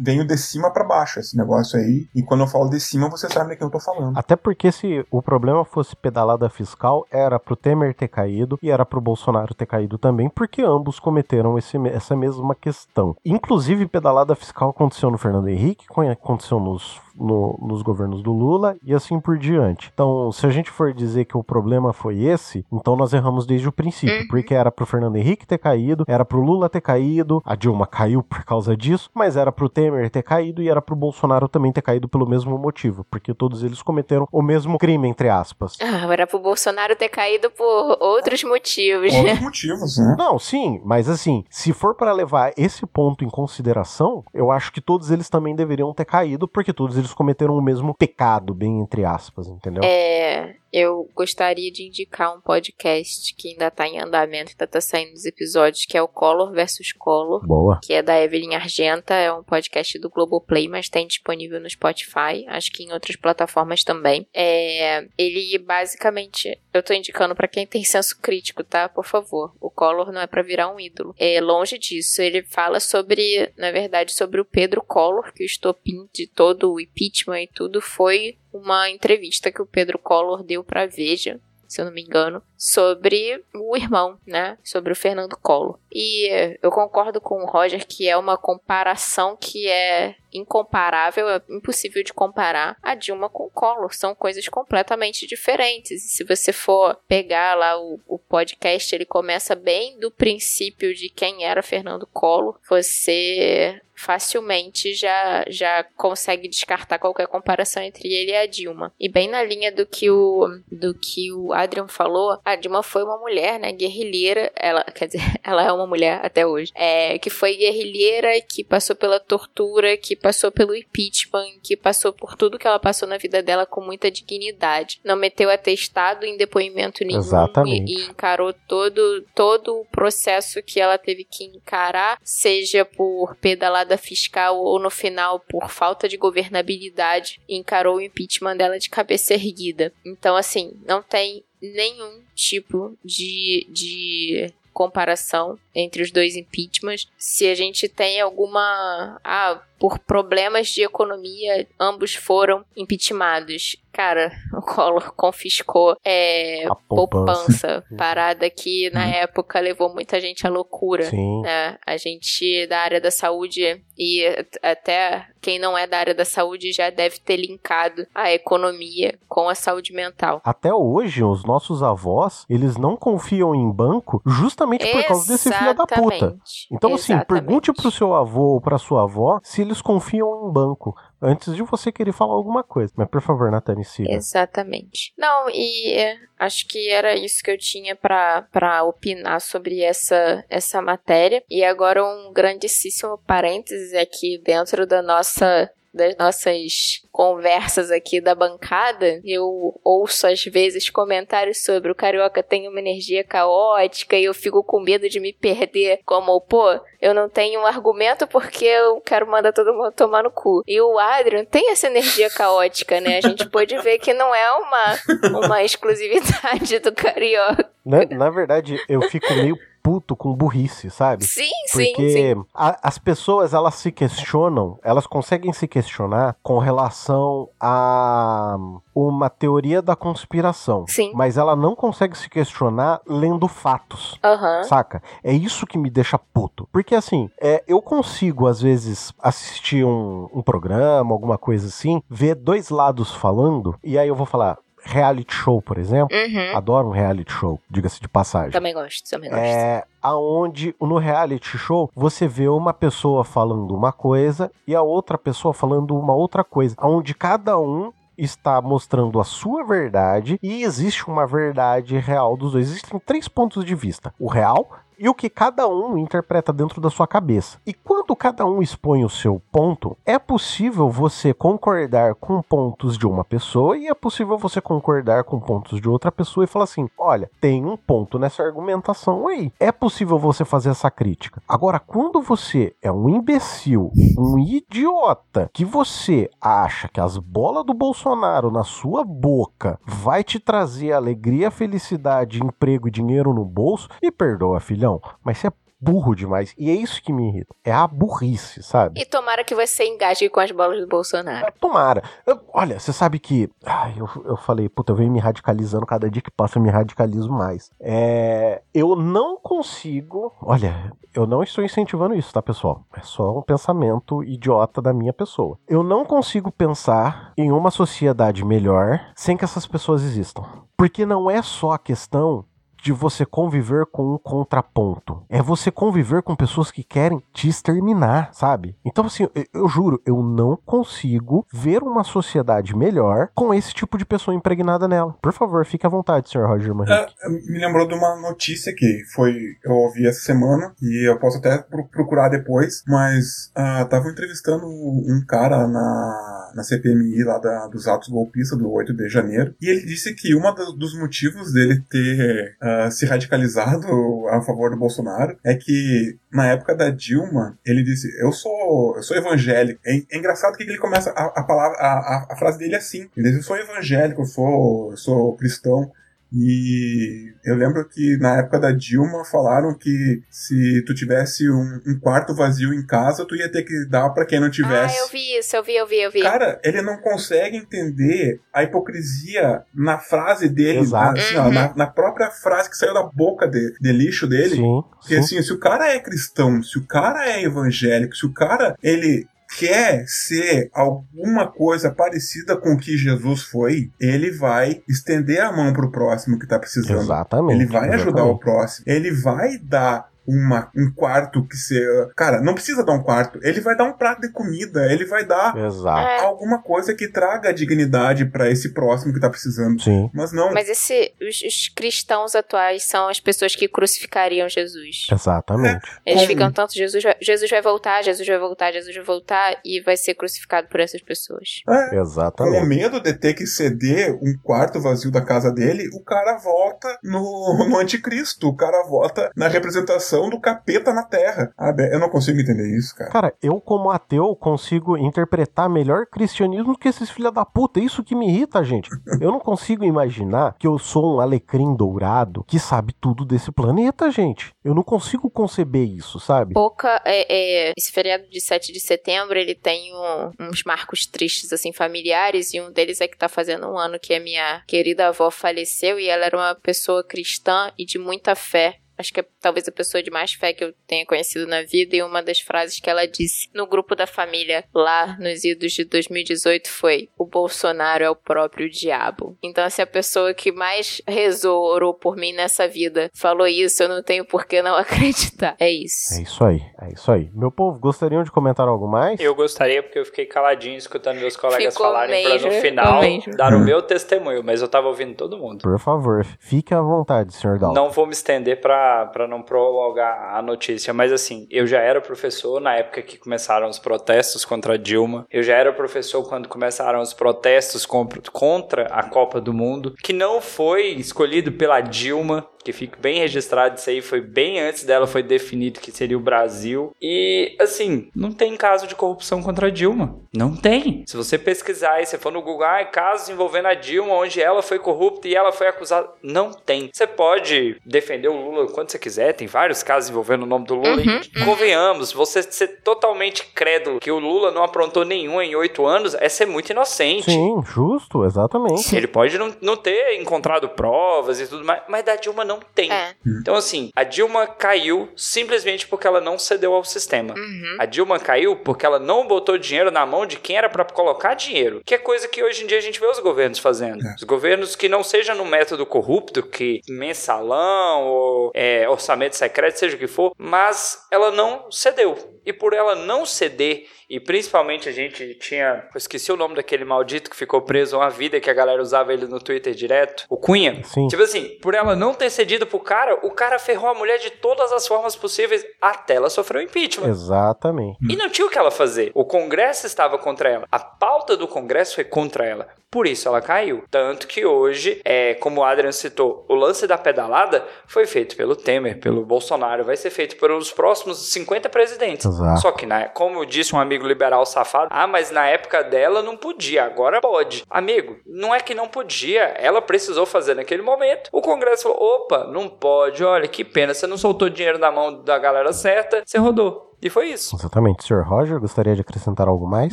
Veio de cima para baixo esse negócio aí. E quando eu falo de cima, você sabe de quem eu tô falando. Até porque se o problema fosse pedalada fiscal, era pro Temer ter caído e era pro Bolsonaro ter caído também, porque ambos cometeram esse, essa mesma questão. Inclusive, pedalada fiscal aconteceu no Fernando Henrique, aconteceu nos no, nos governos do Lula e assim por diante. Então, se a gente for dizer que o problema foi esse, então nós erramos desde o princípio, Uhum. porque era pro Fernando Henrique ter caído, era pro Lula ter caído, a Dilma caiu por causa disso, mas era pro Temer ter caído e era pro Bolsonaro também ter caído pelo mesmo motivo, porque todos eles cometeram o mesmo crime, entre aspas. Ah, era pro Bolsonaro ter caído por outros motivos. Outros motivos, né? Não, sim, mas assim, se for para levar esse ponto em consideração, eu acho que todos eles também deveriam ter caído, porque todos eles cometeram o mesmo pecado, bem entre aspas, entendeu? É, eu gostaria de indicar um podcast que ainda tá em andamento, ainda tá saindo dos episódios, que é o Color versus Color. Boa. Que é da Evelyn Argenta, é um podcast do Globoplay, mas tem disponível no Spotify, acho que em outras plataformas também. É, ele basicamente, eu tô indicando para quem tem senso crítico, tá? Por favor. O Collor não é para virar um ídolo. É longe disso. Ele fala sobre, na verdade, sobre o Pedro Collor, que o estopim de todo o impeachment e tudo foi uma entrevista que o Pedro Collor deu para Veja, se eu não me engano, sobre o irmão, né? Sobre o Fernando Collor. E eu concordo com o Roger que é uma comparação que é incomparável, é impossível de comparar a Dilma com o Collor. São coisas completamente diferentes. E se você for pegar lá o, o podcast, ele começa bem do princípio de quem era Fernando Collor. Você facilmente já, já consegue descartar qualquer comparação entre ele e a Dilma. E bem na linha do que o do que o Adrian falou, a Dilma foi uma mulher, né, guerrilheira, ela, quer dizer, ela é uma mulher até hoje, é, que foi guerrilheira, que passou pela tortura, que passou pelo impeachment, que passou por tudo que ela passou na vida dela com muita dignidade. Não meteu atestado em depoimento nenhum Exatamente. E, e encarou todo todo o processo que ela teve que encarar, seja por pedalada fiscal ou no final por falta de governabilidade, encarou o impeachment dela de cabeça erguida. Então, assim, não tem nenhum tipo de, de comparação entre os dois impeachments. Se a gente tem alguma. Ah, por problemas de economia, ambos foram impeachmentados. Cara, o Collor confiscou é, A poupança. poupança, parada que na época levou muita gente à loucura Sim. né? A gente da área da saúde e até quem não é da área da saúde já deve ter linkado a economia com a saúde mental. Até hoje, os nossos avós, eles não confiam em banco justamente por causa desse filho da puta. Exatamente. Então, assim, Exatamente. pergunte pro seu avô ou pra sua avó se eles confiam em banco antes de você querer falar alguma coisa. Mas, por favor, Natane, siga. Exatamente. Não, e é, acho que era isso que eu tinha pra opinar sobre essa, essa matéria. E agora um grandíssimo parênteses aqui dentro da nossa das nossas conversas aqui da bancada, eu ouço às vezes comentários sobre o carioca tem uma energia caótica e eu fico com medo de me perder, como, pô, eu não tenho um argumento porque eu quero mandar todo mundo tomar no cu. E o Adrian tem essa energia caótica, né? A gente pode ver que não é uma, uma exclusividade do carioca. Na, na verdade, eu fico meio puto com burrice, sabe? Sim, Porque sim, a- as pessoas, elas se questionam, elas conseguem se questionar com relação a uma teoria da conspiração. Sim. Mas ela não consegue se questionar lendo fatos. Aham. Saca? É isso que me deixa puto. Porque assim, é, eu consigo, às vezes, assistir um, um programa, alguma coisa assim, ver dois lados falando, e aí eu vou falar. Reality show, por exemplo. Uhum. Adoro um reality show, diga-se de passagem. Também gosto, também gosto. É aonde no reality show você vê uma pessoa falando uma coisa e a outra pessoa falando uma outra coisa, aonde cada um está mostrando a sua verdade e existe uma verdade real dos dois. Existem três pontos de vista: o real e o que cada um interpreta dentro da sua cabeça. E quando cada um expõe o seu ponto, é possível você concordar com pontos de uma pessoa e é possível você concordar com pontos de outra pessoa e falar assim: olha, tem um ponto nessa argumentação aí. É possível você fazer essa crítica. Agora, quando você é um imbecil, um idiota, que você acha que as bolas do Bolsonaro na sua boca vai te trazer alegria, felicidade, emprego e dinheiro no bolso, me perdoa, filhão, mas você é burro demais. E é isso que me irrita. É a burrice, sabe? E tomara que você engaje com as bolas do Bolsonaro. É, Tomara. Eu- olha, você sabe que. Ai, eu, eu falei, puta, eu venho me radicalizando, cada dia que passa eu me radicalizo mais. É, eu não consigo. Olha, eu não estou incentivando isso, tá, pessoal? É só um pensamento idiota da minha pessoa. Eu não consigo pensar em uma sociedade melhor sem que essas pessoas existam. Porque não é só a questão de você conviver com um contraponto. É você conviver com pessoas que querem te exterminar, sabe? Então, assim, eu, eu juro, eu não consigo ver uma sociedade melhor com esse tipo de pessoa impregnada nela. Por favor, fique à vontade, Sr. Roger Manrique. É, me lembrou de uma notícia que foi eu ouvi essa semana e eu posso até pro- procurar depois, mas estavam entrevistando um cara na, na CPMI lá da- dos atos golpistas do 8 de janeiro e ele disse que um dos motivos dele ter ah, se radicalizado a favor do Bolsonaro é que na época da Dilma ele disse eu sou eu sou evangélico. É, é engraçado que ele começa a, a palavra a- a frase dele é assim ele diz eu sou evangélico eu sou eu sou cristão e eu lembro que na época da Dilma falaram que se tu tivesse um, um quarto vazio em casa, tu ia ter que dar pra quem não Ah, tivesse. eu vi isso, eu vi, eu vi, eu vi. Cara, ele não consegue entender a hipocrisia na frase dele, Exato. assim, ó, Uhum. na, na própria frase que saiu da boca de, de lixo dele. Sim, Porque sim. assim, se o cara é cristão, se o cara é evangélico, se o cara ele quer ser alguma coisa parecida com o que Jesus foi, ele vai estender a mão pro próximo que tá precisando. Exatamente. Ele vai ajudar exatamente. o próximo. Ele vai dar uma, um quarto que seja. Cara, não precisa dar um quarto. Ele vai dar um prato de comida. Ele vai dar Exato. É, alguma coisa que traga dignidade pra esse próximo que tá precisando. Sim. Mas não. mas esse, os, os cristãos atuais são as pessoas que crucificariam Jesus. Exatamente. Eles Como? ficam tanto, Jesus vai, Jesus vai voltar, Jesus vai voltar, Jesus vai voltar e vai ser crucificado por essas pessoas. É, com Exatamente. medo de ter que ceder um quarto vazio da casa dele, o cara volta no, no anticristo. O cara volta na representação do capeta na terra. Ah, Eu não consigo entender isso, cara. Cara, eu como ateu consigo interpretar melhor cristianismo do que esses filha da puta. É Isso que me irrita, gente. Eu não consigo imaginar que eu sou um alecrim dourado que sabe tudo desse planeta, gente. Eu não consigo conceber isso, sabe? Pouca, é, é, esse feriado de 7 de setembro, ele tem um- uns marcos tristes, assim, familiares, e um deles é que tá fazendo um ano que a minha querida avó faleceu, e ela era uma pessoa cristã e de muita fé. Acho que é talvez a pessoa de mais fé que eu tenha conhecido na vida, e uma das frases que ela disse no grupo da família lá nos idos de 2018 foi: O Bolsonaro é o próprio diabo. Então, se a pessoa que mais rezou, orou por mim nessa vida, falou isso, eu não tenho por que não acreditar. É isso. É isso aí, é isso aí. Meu povo, gostariam de comentar algo mais? Eu gostaria, porque eu fiquei caladinho escutando meus colegas Ficou falarem pra no final mesmo. dar o meu testemunho, mas eu tava ouvindo todo mundo. Por favor, fique à vontade, Sr. Dalton. Não vou me estender pra pra não prolongar a notícia, mas assim, eu já era professor na época que começaram os protestos contra a Dilma. Eu já era professor quando começaram os protestos contra a Copa do Mundo, que não foi escolhido pela Dilma, que fica bem registrado isso aí, foi bem antes dela foi definido que seria o Brasil. E assim, não tem caso de corrupção contra a Dilma. Não tem. Se você pesquisar e você for no Google, ah, casos envolvendo a Dilma, onde ela foi corrupta e ela foi acusada. Não tem. Você pode defender o Lula quando você quiser, tem vários casos envolvendo o nome do Lula. Uhum, e convenhamos, você ser totalmente crédulo que o Lula não aprontou nenhum em oito anos é ser muito inocente. Sim, justo, exatamente. Ele pode não, não ter encontrado provas e tudo mais, mas da Dilma não tem. É. Então, assim, a Dilma caiu simplesmente porque ela não cedeu ao sistema. Uhum. A Dilma caiu porque ela não botou dinheiro na mão de quem era pra colocar dinheiro. Que é coisa que hoje em dia a gente vê os governos fazendo. É. Os governos que não seja no método corrupto, que mensalão ou é, orçamento secreto, seja o que for, mas ela não cedeu. E por ela não ceder, e principalmente a gente tinha. Eu esqueci o nome daquele maldito que ficou preso uma vida que a galera usava ele no Twitter direto. O Cunha. Sim. Tipo assim, por ela não ter cedido pro cara, o cara ferrou a mulher de todas as formas possíveis até ela sofrer o impeachment. Exatamente. E não tinha o que ela fazer. O Congresso estava contra ela. A pauta do Congresso foi contra ela. Por isso ela caiu. Tanto que hoje, é, como o Adrian citou, o lance da pedalada foi feito pelo Temer, pelo Bolsonaro, vai ser feito pelos próximos 50 presidentes. Exato. Só que, né, como disse um amigo liberal safado, ah, mas na época dela não podia, agora pode. Amigo, não é que não podia, ela precisou fazer naquele momento. O Congresso falou: opa, não pode, olha que pena, você não soltou dinheiro na mão da galera certa, você rodou. E foi isso. Exatamente. Sr. Roger, gostaria de acrescentar algo mais?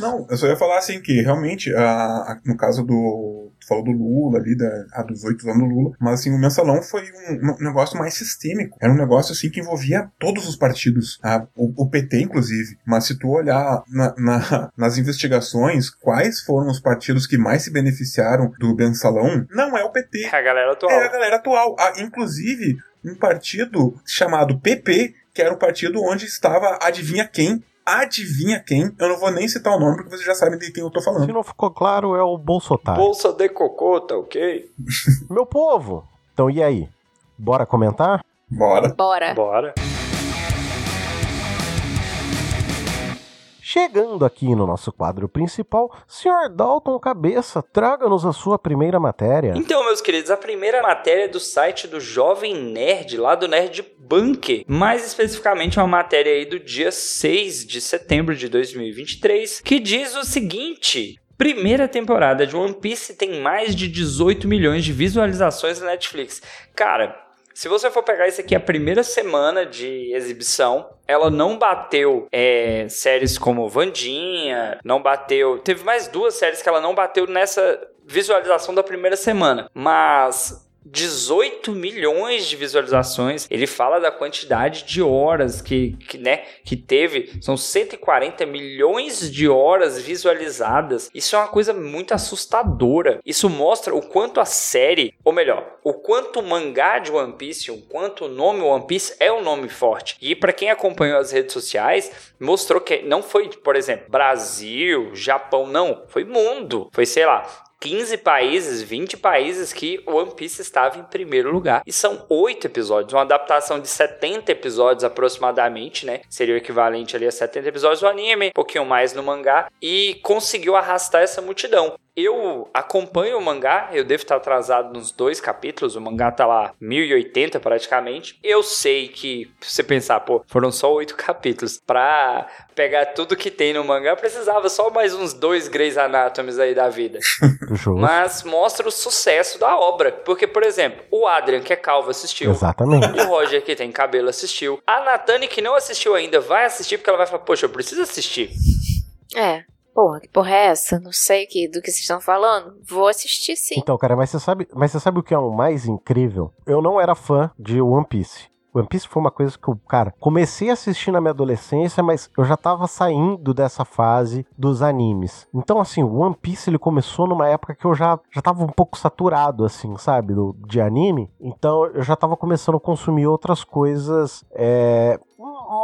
Não, eu só ia falar assim que realmente, a, a- no caso do. Tu falou do Lula ali, da, a dos oito anos do Lula, mas assim, o mensalão foi um, um negócio mais sistêmico. Era um negócio assim que envolvia todos os partidos, a- o, o PT, inclusive. Mas se tu olhar na- na- nas investigações, quais foram os partidos que mais se beneficiaram do mensalão, não é o PT. É a galera atual. É a galera atual. Ah, inclusive, um partido chamado PP, que era um partido onde estava, adivinha quem? Adivinha quem? Eu não vou nem citar o nome, porque vocês já sabem de quem eu tô Se falando. não ficou claro, é o Bolsotar. Bolsa de cocô, tá ok? Meu povo! Então, e aí? Bora comentar? Bora. Bora. Bora. Chegando aqui no nosso quadro principal, Sr. Dalton Cabeça, traga-nos a sua primeira matéria. Então, meus queridos, a primeira matéria é do site do Jovem Nerd, lá do Nerd Bunker. Mais especificamente, uma matéria aí do dia 6 de setembro de 2023, que diz o seguinte. Primeira temporada de One Piece tem mais de 18 milhões de visualizações na Netflix. Cara, se você for pegar isso aqui, a primeira semana de exibição, ela não bateu é, séries como Vandinha, não bateu. Teve mais duas séries que ela não bateu nessa visualização da primeira semana. Mas 18 milhões de visualizações. Ele fala da quantidade de horas que, que, né, que teve. São 140 milhões de horas visualizadas. Isso é uma coisa muito assustadora. Isso mostra o quanto a série, ou melhor, o quanto o mangá de One Piece, o quanto o nome One Piece é um nome forte. E para quem acompanhou as redes sociais, mostrou que não foi, por exemplo, Brasil, Japão, não. Foi mundo. Foi, sei lá, 15 países, 20 países que One Piece estava em primeiro lugar. E são oito episódios, uma adaptação de 70 episódios aproximadamente, né? Seria o equivalente ali a 70 episódios do anime, um pouquinho mais no mangá, e conseguiu arrastar essa multidão. Eu acompanho o mangá, eu devo estar atrasado nos dois capítulos, o mangá tá lá 1080 praticamente. Eu sei que, se você pensar, pô, foram só oito capítulos. Pra pegar tudo que tem no mangá, precisava só mais uns dois Grey's Anatomies aí da vida. Mas mostra o sucesso da obra. Porque, por exemplo, o Adrian, que é calvo, assistiu. Exatamente. O Roger, que tem cabelo, assistiu. A Natane, que não assistiu ainda, vai assistir porque ela vai falar: Poxa, eu preciso assistir. É. Porra, que porra é essa? Não sei que, do que vocês estão falando. Vou assistir sim. Então, cara, mas você sabe, mas você sabe o que é o mais incrível? Eu não era fã de One Piece. One Piece foi uma coisa que eu, cara, comecei a assistir na minha adolescência, mas eu já tava saindo dessa fase dos animes. Então, assim, o One Piece ele começou numa época que eu já, já tava um pouco saturado, assim, sabe, do, de anime. Então, eu já tava começando a consumir outras coisas, é,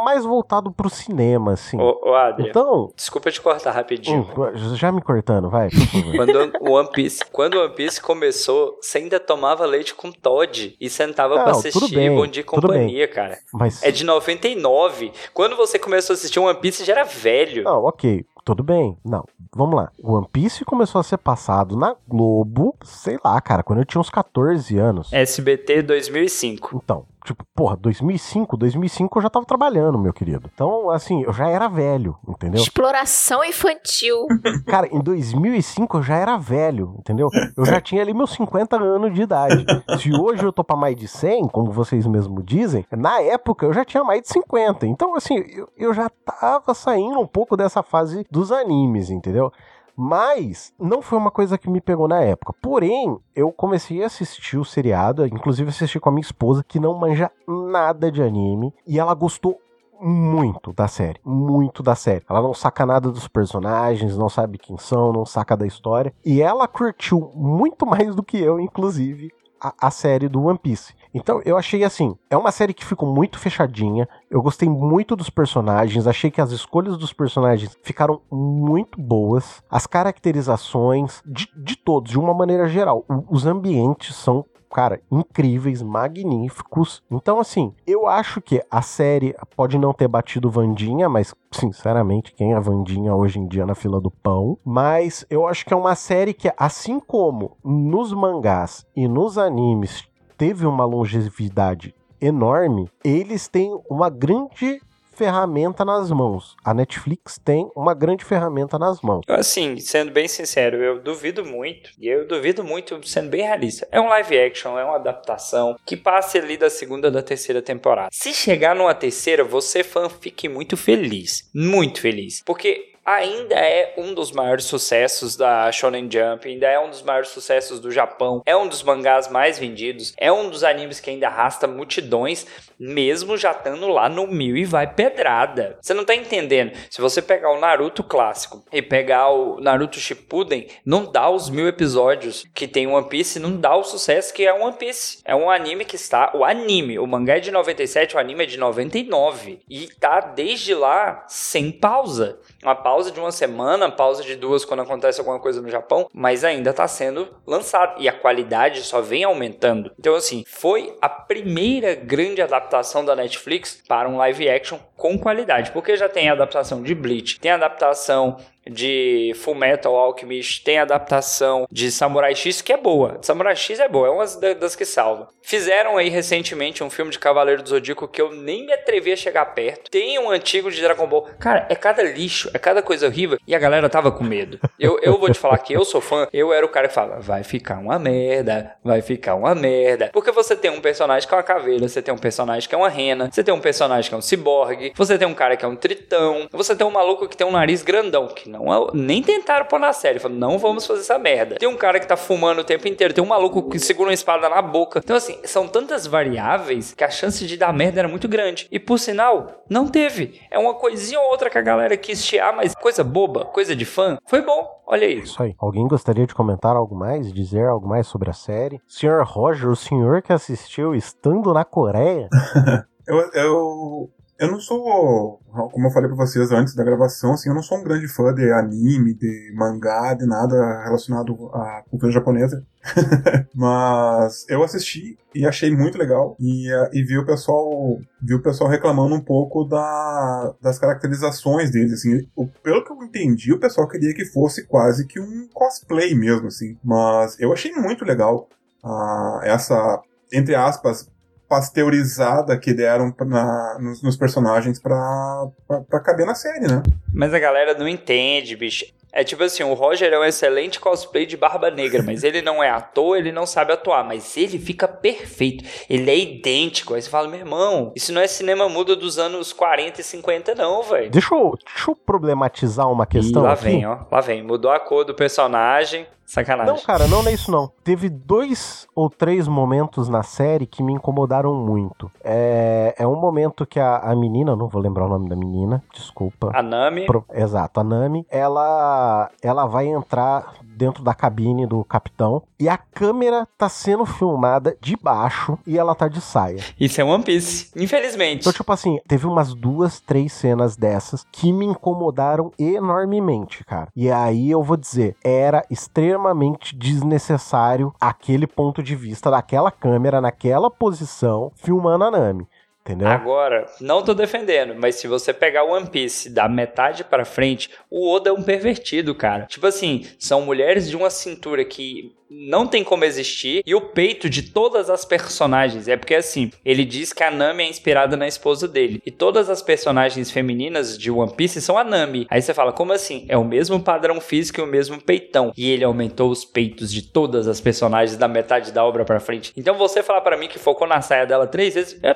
mais voltado pro cinema, assim. Ô, ô Adrian, Então, desculpa te cortar rapidinho. hum, já me cortando, vai, por favor. Quando o One Piece, quando One Piece começou, você ainda tomava leite com Todd e sentava pra Não, assistir bem, Bom Dia e Companhia, cara. Mas É de 99. Quando você começou a assistir One Piece, já era velho. Não, ok, tudo bem. Não, vamos lá. O One Piece começou a ser passado na Globo, sei lá, cara, quando eu tinha uns 14 anos. SBT 2005. Então, Tipo, porra, 2005, 2005 eu já tava trabalhando, meu querido. Então, assim, eu já era velho, entendeu? Exploração infantil. Cara, em 2005 eu já era velho, entendeu? Eu já tinha ali meus 50 anos de idade. Se hoje eu tô pra mais de 100, como vocês mesmo dizem, na época eu já tinha mais de 50. Então, assim, eu, eu já tava saindo um pouco dessa fase dos animes, entendeu? Mas não foi uma coisa que me pegou na época. Porém, eu comecei a assistir o seriado, inclusive assisti com a minha esposa, que não manja nada de anime, e ela gostou muito da série, muito da série. Ela não saca nada dos personagens, não sabe quem são, não saca da história, e ela curtiu muito mais do que eu, inclusive, a, a, série do One Piece. Então eu achei assim, é uma série que ficou muito fechadinha. Eu gostei muito dos personagens, achei que as escolhas dos personagens ficaram muito boas. As caracterizações de, de todos, de uma maneira geral. Os ambientes são cara, incríveis, magníficos. Então, assim, eu acho que a série pode não ter batido Vandinha, mas, sinceramente, quem é Vandinha hoje em dia na fila do pão? Mas eu acho que é uma série que, assim como nos mangás e nos animes teve uma longevidade enorme, eles têm uma grande ferramenta nas mãos. A Netflix tem uma grande ferramenta nas mãos. Assim, sendo bem sincero, eu duvido muito, e eu duvido muito sendo bem realista. É um live action, é uma adaptação que passe ali da segunda da terceira temporada. Se chegar numa terceira, você fã fique muito feliz, muito feliz, porque ainda é um dos maiores sucessos da Shonen Jump, ainda é um dos maiores sucessos do Japão, é um dos mangás mais vendidos, é um dos animes que ainda arrasta multidões, mesmo já estando lá no mil e vai pedrada. Você não tá entendendo? Se você pegar o Naruto clássico e pegar o Naruto Shippuden, não dá os mil episódios que tem One Piece, não dá o sucesso que é One Piece. É um anime que está, o anime, o mangá é de 97, o anime é de 99 e tá desde lá sem pausa. Uma pausa de uma semana, pausa de duas quando acontece alguma coisa no Japão, mas ainda está sendo lançado e a qualidade só vem aumentando. Então, assim, foi a primeira grande adaptação da Netflix para um live action com qualidade, porque já tem adaptação de Bleach, tem adaptação de Full Metal Alchemist, tem adaptação de Samurai X que é boa. Samurai X é boa, é uma das que salva. Fizeram aí recentemente um filme de Cavaleiro do Zodíaco que eu nem me atrevi a chegar perto. Tem um antigo de Dragon Ball. Cara, é cada lixo, é cada coisa horrível e a galera tava com medo. Eu, eu vou te falar que eu sou fã, eu era o cara que fala, vai ficar uma merda, vai ficar uma merda. Porque você tem um personagem que é uma caveira, você tem um personagem que é uma rena, você tem um personagem que é um ciborgue, você tem um cara que é um tritão, você tem um maluco que tem um nariz grandão, que não nem tentaram pôr na série. Falaram, não vamos fazer essa merda. Tem um cara que tá fumando o tempo inteiro, tem um maluco que segura uma espada na boca. Então, assim, são tantas variáveis que a chance de dar merda era muito grande. E por sinal, não teve. É uma coisinha ou outra que a galera quis chiar, mas coisa boba, coisa de fã, foi bom. Olha isso. Isso aí. Alguém gostaria de comentar algo mais? Dizer algo mais sobre a série? Senhor Roger, o senhor que assistiu estando na Coreia? eu, eu eu não sou, como eu falei pra vocês antes da gravação, assim, eu não sou um grande fã de anime, de mangá, de nada relacionado à cultura japonesa. Mas eu assisti e achei muito legal. E, e vi o pessoal vi o pessoal reclamando um pouco da, das caracterizações deles. Assim, pelo que eu entendi, o pessoal queria que fosse quase que um cosplay mesmo, assim. Mas eu achei muito legal uh, essa, entre aspas, pasteurizada que deram na, nos, nos, personagens pra, pra, pra, caber na série, né? Mas a galera não entende, bicho. É tipo assim, o Roger é um excelente cosplay de Barba Negra, mas ele não é ator, ele não sabe atuar, mas ele fica perfeito. Ele é idêntico. Aí você fala, meu irmão, isso não é cinema mudo dos anos 40 e 50 não, velho. Deixa eu, deixa eu problematizar uma questão e lá aqui. vem, ó. Lá vem. Mudou a cor do personagem, Sacanagem. Não, cara, não é isso não. Teve dois ou três momentos na série que me incomodaram muito. É, é um momento que a, a menina, não vou lembrar o nome da menina, desculpa. A Nami. Pro, exato, a Nami. Ela, ela vai entrar dentro da cabine do capitão e a câmera tá sendo filmada de baixo e ela tá de saia. Isso é One Piece, infelizmente. Então, tipo assim, teve umas duas, três cenas dessas que me incomodaram enormemente, cara. E aí eu vou dizer, era extremamente desnecessário aquele ponto de vista daquela câmera naquela posição filmando a Nami. Entendeu? Agora, não tô defendendo, mas se você pegar One Piece da metade para frente, o Oda é um pervertido, cara. Tipo assim, são mulheres de uma cintura que não tem como existir e o peito de todas as personagens. É porque assim, ele diz que a Nami é inspirada na esposa dele e todas as personagens femininas de One Piece são a Nami. Aí você fala, como assim? É o mesmo padrão físico e o mesmo peitão. E ele aumentou os peitos de todas as personagens da metade da obra para frente. Então você falar para mim que focou na saia dela três vezes, é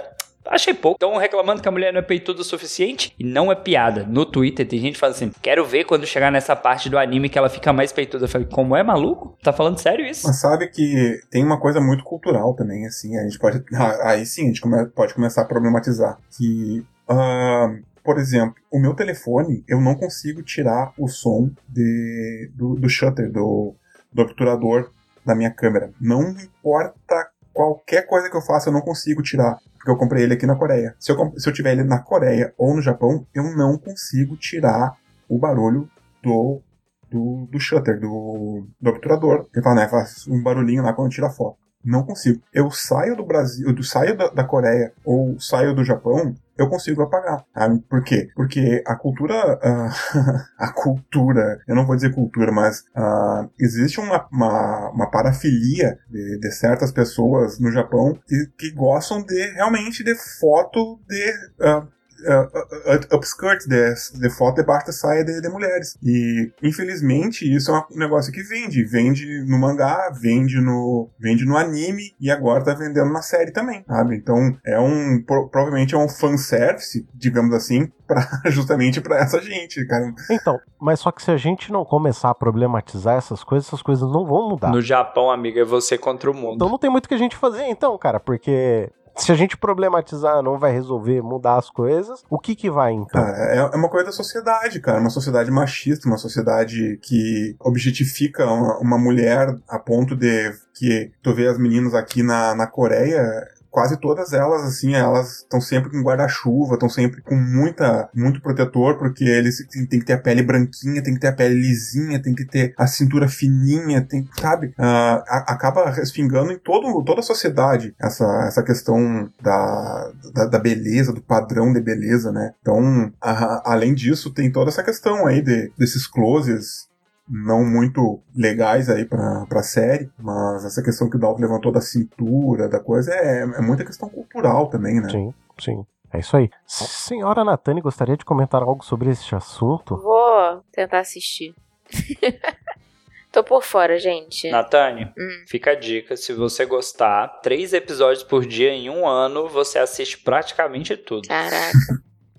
Achei pouco. Estão reclamando que a mulher não é peituda o suficiente e não é piada. No Twitter tem gente falando assim: quero ver quando chegar nessa parte do anime que ela fica mais peituda. Eu falei, como é maluco? Tá falando sério isso? Mas sabe que tem uma coisa muito cultural também, assim. A gente pode. Ah, aí sim, a gente pode começar a problematizar. Que. Uh, por exemplo, o meu telefone, eu não consigo tirar o som de, do, do shutter, do, do obturador da minha câmera. Não importa qualquer coisa que eu faça, eu não consigo tirar porque eu comprei ele aqui na Coreia. Se eu, se eu tiver ele na Coreia ou no Japão, eu não consigo tirar o barulho do, do, do shutter, do, do obturador. Ele fala, né, faz um barulhinho lá quando tira a foto. Não consigo. Eu saio do Brasil, eu saio da, da Coreia ou saio do Japão, eu consigo apagar. Sabe? Por quê? Porque a cultura. Uh, a cultura, eu não vou dizer cultura, mas uh, existe uma, uma, uma parafilia de, de, certas pessoas no Japão que, que gostam de realmente de foto de. Uh, uh, upskirt de, de foto debaixo da saia de, de, mulheres. E, infelizmente, isso é um negócio que vende. Vende no mangá, vende no, vende no anime e agora tá vendendo na série também, sabe? Então, é um, pro, provavelmente é um fanservice, digamos assim, pra, justamente para essa gente, cara. Então, mas só que se a gente não começar a problematizar essas coisas, essas coisas não vão mudar. No Japão, amiga, é você contra o mundo. Então não tem muito que a gente fazer, então, cara, porque se a gente problematizar, não vai resolver mudar as coisas, o que que vai então? é, é uma coisa da sociedade, cara. Uma sociedade machista, uma sociedade que objetifica uma, uma mulher a ponto de que tu vê as meninas aqui na, na Coreia quase todas elas, assim, elas estão sempre com guarda-chuva, estão sempre com muita, muito protetor, porque eles têm que ter a pele branquinha, tem que ter a pele lisinha, tem que ter a cintura fininha, tem, sabe? Uh, acaba respingando em todo, toda a sociedade essa, essa questão da, da, da beleza, do padrão de beleza, né? Então, além disso, tem toda essa questão aí de, desses closes não muito legais aí pra, pra série, mas essa questão que o Dalton levantou da cintura, da coisa, é, é muita questão cultural também, né? Sim, sim. É isso aí. Senhora Natane, gostaria de comentar algo sobre esse assunto? Vou tentar assistir. Tô por fora, gente. Natane, hum. fica a dica. Se você gostar, três episódios por dia em um ano, você assiste praticamente tudo. Caraca.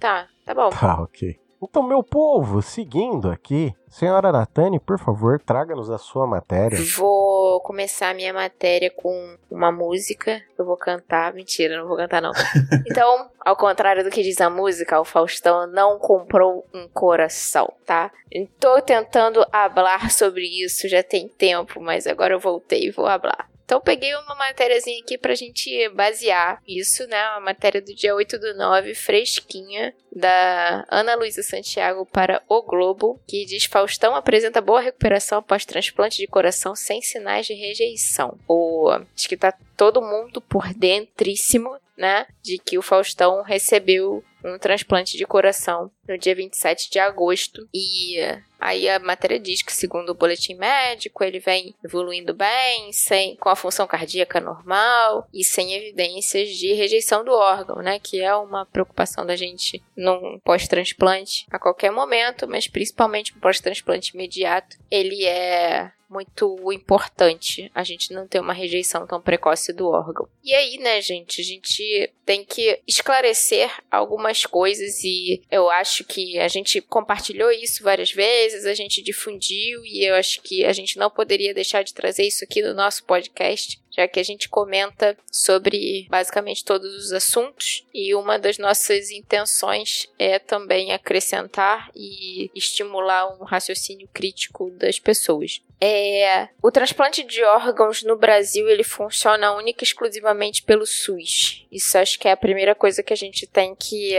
tá, tá bom. Tá, ok. Então, meu povo, seguindo aqui, senhora Natane, por favor, traga-nos a sua matéria. Vou começar a minha matéria com uma música. Eu vou cantar. Mentira, não vou cantar, não. então, ao contrário do que diz a música, o Faustão não comprou um coração, tá? Estou tentando falar sobre isso já tem tempo, mas agora eu voltei e vou falar. Então peguei uma matériazinha aqui pra gente basear isso, né? Uma matéria do dia 8 do 9, fresquinha, da Ana Luísa Santiago para O Globo, que diz Faustão apresenta boa recuperação após transplante de coração sem sinais de rejeição. O, acho que tá todo mundo por dentríssimo, né? De que o Faustão recebeu um transplante de coração no dia 27 de agosto. E aí a matéria diz que, segundo o boletim médico, ele vem evoluindo bem, sem, com a função cardíaca normal e sem evidências de rejeição do órgão, né? Que é uma preocupação da gente num pós-transplante a qualquer momento, mas principalmente no pós-transplante imediato. Ele é muito importante a gente não ter uma rejeição tão precoce do órgão. E aí, né, gente, a gente tem que esclarecer algumas coisas e eu acho que a gente compartilhou isso várias vezes, a gente difundiu e eu acho que a gente não poderia deixar de trazer isso aqui no nosso podcast já que a gente comenta sobre basicamente todos os assuntos e uma das nossas intenções é também acrescentar e estimular um raciocínio crítico das pessoas. É, o transplante de órgãos no Brasil ele funciona única e exclusivamente pelo SUS. Isso acho que é a primeira coisa que a gente tem que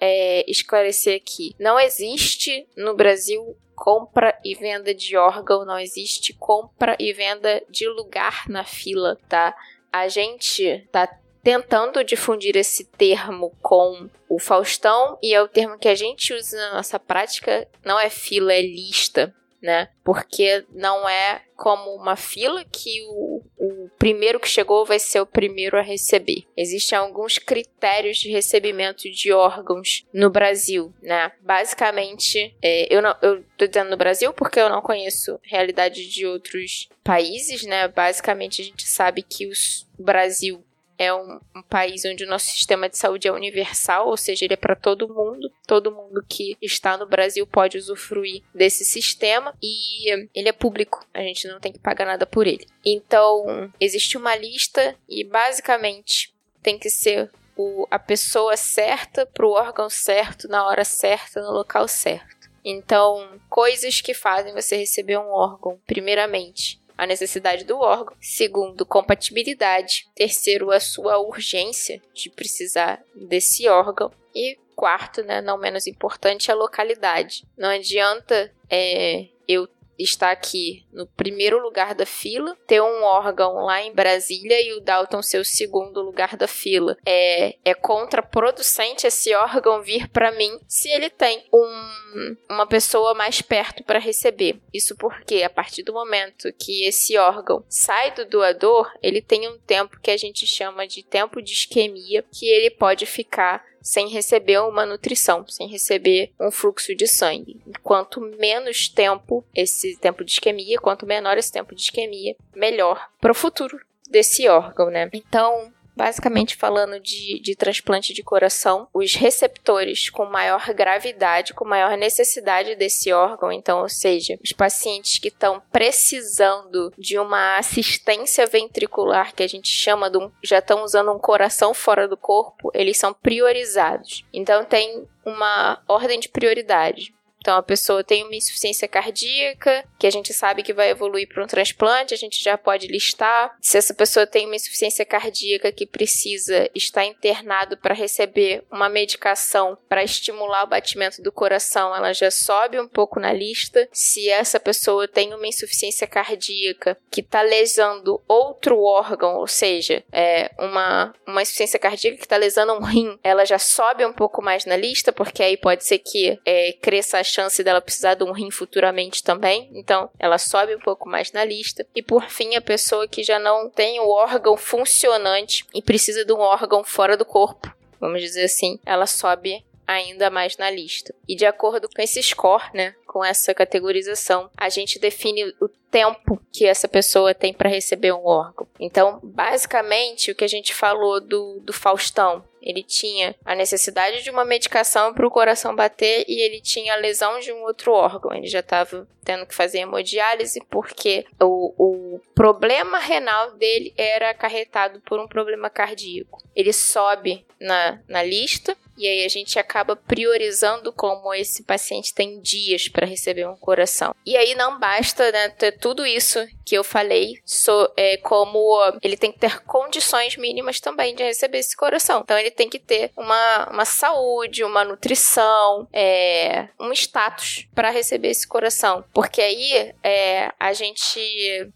é, esclarecer aqui. Não existe no Brasil compra e venda de órgão, não existe compra e venda de lugar na fila, tá? A gente tá tentando difundir esse termo com o Faustão, e é o termo que a gente usa na nossa prática, não é fila, é lista né? Porque não é como uma fila que o, o primeiro que chegou vai ser o primeiro a receber. Existem alguns critérios de recebimento de órgãos no Brasil, né? Basicamente, é, eu não, eu tô dizendo no Brasil porque eu não conheço realidade de outros países, né? Basicamente, a gente sabe que os, o Brasil é um, um, país onde o nosso sistema de saúde é universal, ou seja, ele é para todo mundo. Todo mundo que está no Brasil pode usufruir desse sistema e ele é público, a gente não tem que pagar nada por ele. Então, existe uma lista e basicamente tem que ser o, a pessoa certa para o órgão certo, na hora certa, no local certo. Então, coisas que fazem você receber um órgão, primeiramente, a necessidade do órgão. Segundo, compatibilidade. Terceiro, a sua urgência de precisar desse órgão. E quarto, né, não menos importante, a localidade. Não adianta é, eu está aqui no primeiro lugar da fila, ter um órgão lá em Brasília e o Dalton ser o segundo lugar da fila. É, é contraproducente esse órgão vir para mim se ele tem um, uma pessoa mais perto para receber. Isso porque a partir do momento que esse órgão sai do doador, ele tem um tempo que a gente chama de tempo de isquemia, que ele pode ficar sem receber uma nutrição, sem receber um fluxo de sangue. Quanto menos tempo esse tempo de isquemia, quanto menor esse tempo de isquemia, melhor para o futuro desse órgão, né? Então, Basicamente falando de, de transplante de coração, os receptores com maior gravidade, com maior necessidade desse órgão, então, ou seja, os pacientes que estão precisando de uma assistência ventricular, que a gente chama de um, já estão usando um coração fora do corpo, eles são priorizados. Então tem uma ordem de prioridade. Então a pessoa tem uma insuficiência cardíaca, que a gente sabe que vai evoluir para um transplante, a gente já pode listar. Se essa pessoa tem uma insuficiência cardíaca que precisa estar internado para receber uma medicação para estimular o batimento do coração, ela já sobe um pouco na lista. Se essa pessoa tem uma insuficiência cardíaca que está lesando outro órgão, ou seja, é uma, uma insuficiência cardíaca que está lesando um rim, ela já sobe um pouco mais na lista, porque aí pode ser que é, cresça a chance dela precisar de um rim futuramente também. Então, ela sobe um pouco mais na lista. E por fim, a pessoa que já não tem o órgão funcionante e precisa de um órgão fora do corpo, vamos dizer assim, ela sobe ainda mais na lista. E de acordo com esse score, né, com essa categorização, a gente define o tempo que essa pessoa tem para receber um órgão. Então, basicamente, o que a gente falou do, do Faustão, ele tinha a necessidade de uma medicação para o coração bater e ele tinha a lesão de um outro órgão. Ele já estava tendo que fazer hemodiálise porque o, o problema renal dele era acarretado por um problema cardíaco. Ele sobe na, na lista e aí a gente acaba priorizando como esse paciente tem dias para receber um coração. E aí não basta né, ter tudo isso que eu falei, so, é, como ele tem que ter condições mínimas também de receber esse coração. Então ele tem que ter uma, uma saúde, uma nutrição, é, um status para receber esse coração. Porque aí é, a gente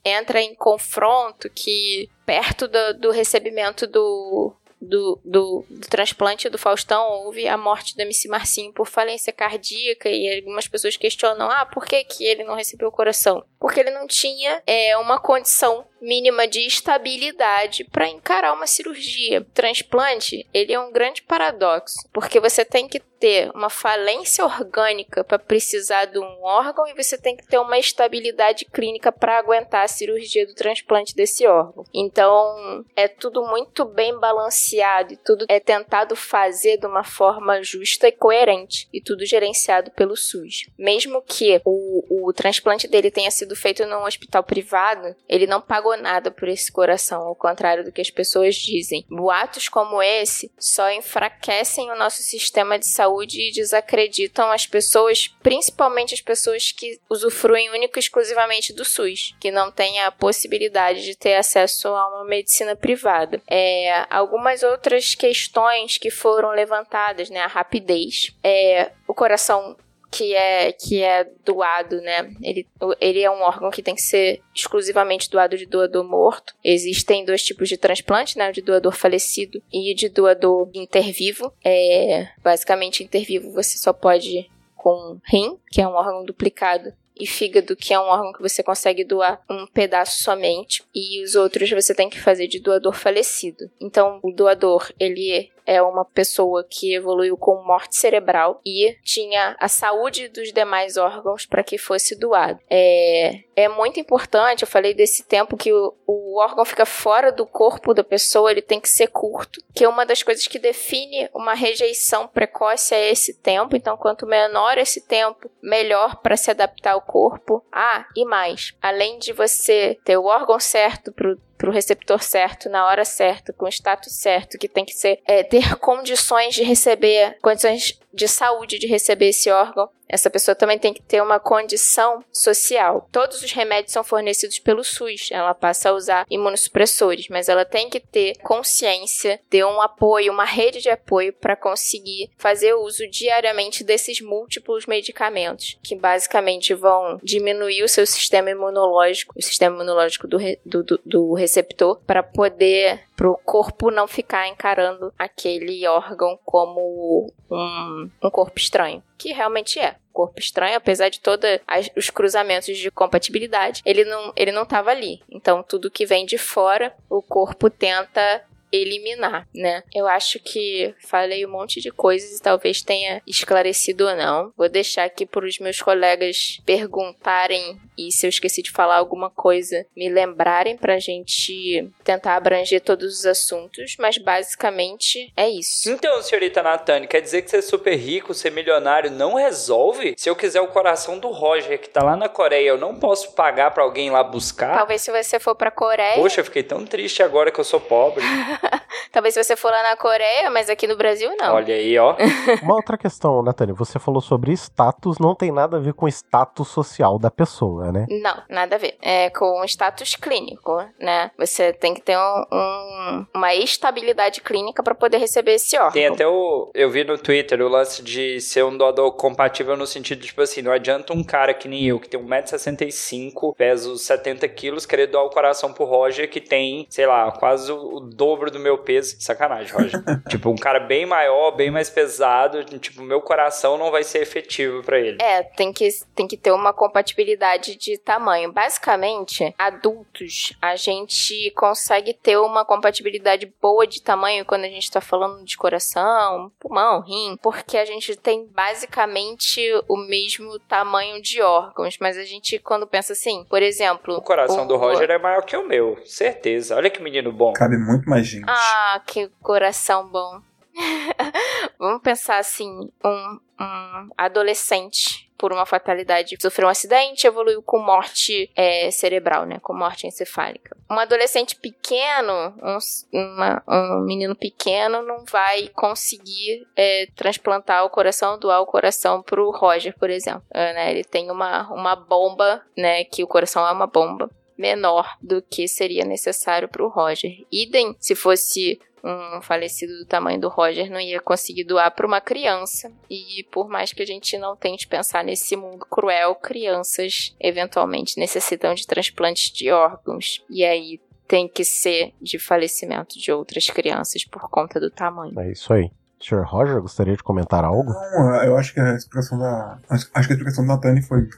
entra em confronto que perto do, do recebimento do, do, do, do, transplante do Faustão houve a morte do MC Marcinho por falência cardíaca e algumas pessoas questionam, ah, por que, que ele não recebeu o coração? Porque ele não tinha é, uma condição mínima de estabilidade para encarar uma cirurgia. O transplante, ele é um grande paradoxo, porque você tem que ter uma falência orgânica para precisar de um órgão e você tem que ter uma estabilidade clínica para aguentar a cirurgia do transplante desse órgão. Então, é tudo muito bem balanceado e tudo é tentado fazer de uma forma justa e coerente e tudo gerenciado pelo SUS. Mesmo que o, o transplante dele tenha sido feito num hospital privado, ele não pagou pagou nada por esse coração, ao contrário do que as pessoas dizem. Boatos como esse só enfraquecem o nosso sistema de saúde e desacreditam as pessoas, principalmente as pessoas que usufruem único e exclusivamente do SUS, que não têm a possibilidade de ter acesso a uma medicina privada. É, algumas outras questões que foram levantadas, né, a rapidez. É, o coração que é, que é doado, né? Ele, ele é um órgão que tem que ser exclusivamente doado de doador morto. Existem dois tipos de transplante, né? O de doador falecido e de doador intervivo. É, basicamente, intervivo você só pode com rim, que é um órgão duplicado, e fígado, que é um órgão que você consegue doar um pedaço somente, e os outros você tem que fazer de doador falecido. Então, o doador, ele é uma pessoa que evoluiu com morte cerebral e tinha a saúde dos demais órgãos para que fosse doado. É, é muito importante, eu falei desse tempo que o, o órgão fica fora do corpo da pessoa, ele tem que ser curto, que é uma das coisas que define uma rejeição precoce é esse tempo. Então, quanto menor esse tempo, melhor para se adaptar ao corpo. Ah, e mais, além de você ter o órgão certo para para o receptor certo, na hora certa, com o status certo, que tem que ser é, ter condições de receber, condições de saúde de receber esse órgão, essa pessoa também tem que ter uma condição social. Todos os remédios são fornecidos pelo SUS, ela passa a usar imunossupressores, mas ela tem que ter consciência, ter um apoio, uma rede de apoio para conseguir fazer uso diariamente desses múltiplos medicamentos, que basicamente vão diminuir o seu sistema imunológico, o sistema imunológico do, re, do, do, do receptor, para poder para o corpo não ficar encarando aquele órgão como um, um corpo estranho, que realmente é corpo estranho, apesar de todos os cruzamentos de compatibilidade, ele não ele não estava ali. Então tudo que vem de fora, o corpo tenta eliminar, né? Eu acho que falei um monte de coisas e talvez tenha esclarecido ou não. Vou deixar aqui para os meus colegas perguntarem e se eu esqueci de falar alguma coisa, me lembrarem pra gente tentar abranger todos os assuntos, mas basicamente é isso. Então, senhorita Natane, quer dizer que ser super rico, ser milionário não resolve? Se eu quiser o coração do Roger, que tá lá na Coreia, eu não posso pagar para alguém lá buscar? Talvez se você for pra Coreia. Poxa, eu fiquei tão triste agora que eu sou pobre. Talvez se você for lá na Coreia, mas aqui no Brasil não. Olha aí, ó. Uma outra questão, Natane, você falou sobre status, não tem nada a ver com status social da pessoa, né? Não, nada a ver. É com status clínico, né? Você tem que ter um, um, uma estabilidade clínica para poder receber esse órgão. Tem até o. Eu vi no Twitter o lance de ser um doador compatível no sentido, tipo assim, não adianta um cara que nem eu, que tem 1,65m, peso 70 quilos, querer doar o coração pro Roger, que tem, sei lá, quase o dobro do meu peso. Sacanagem, Roger. tipo, um cara bem maior, bem mais pesado, tipo, meu coração não vai ser efetivo para ele. É, tem que, tem que ter uma compatibilidade de tamanho. Basicamente, adultos, a gente consegue ter uma compatibilidade boa de tamanho quando a gente tá falando de coração, pulmão, rim, porque a gente tem basicamente o mesmo tamanho de órgãos, mas a gente quando pensa assim, por exemplo, o coração o... do Roger é maior que o meu, certeza. Olha que menino bom. Cabe muito mais gente. Ah, que coração bom. Vamos pensar assim, um, um adolescente por uma fatalidade sofreu um acidente evoluiu com morte é, cerebral, né? Com morte encefálica. Um adolescente pequeno, um, uma, um menino pequeno, não vai conseguir é, transplantar o coração, doar o coração pro Roger, por exemplo. É, né? Ele tem uma, uma bomba, né? Que o coração é uma bomba menor do que seria necessário para o Roger. Idem se fosse um falecido do tamanho do Roger não ia conseguir doar para uma criança. E por mais que a gente não tente pensar nesse mundo cruel, crianças eventualmente necessitam de transplantes de órgãos. E aí tem que ser de falecimento de outras crianças por conta do tamanho. É isso aí. Sr. Roger, gostaria de comentar algo? Não, eu acho que a explicação da. Acho que a explicação da Tani foi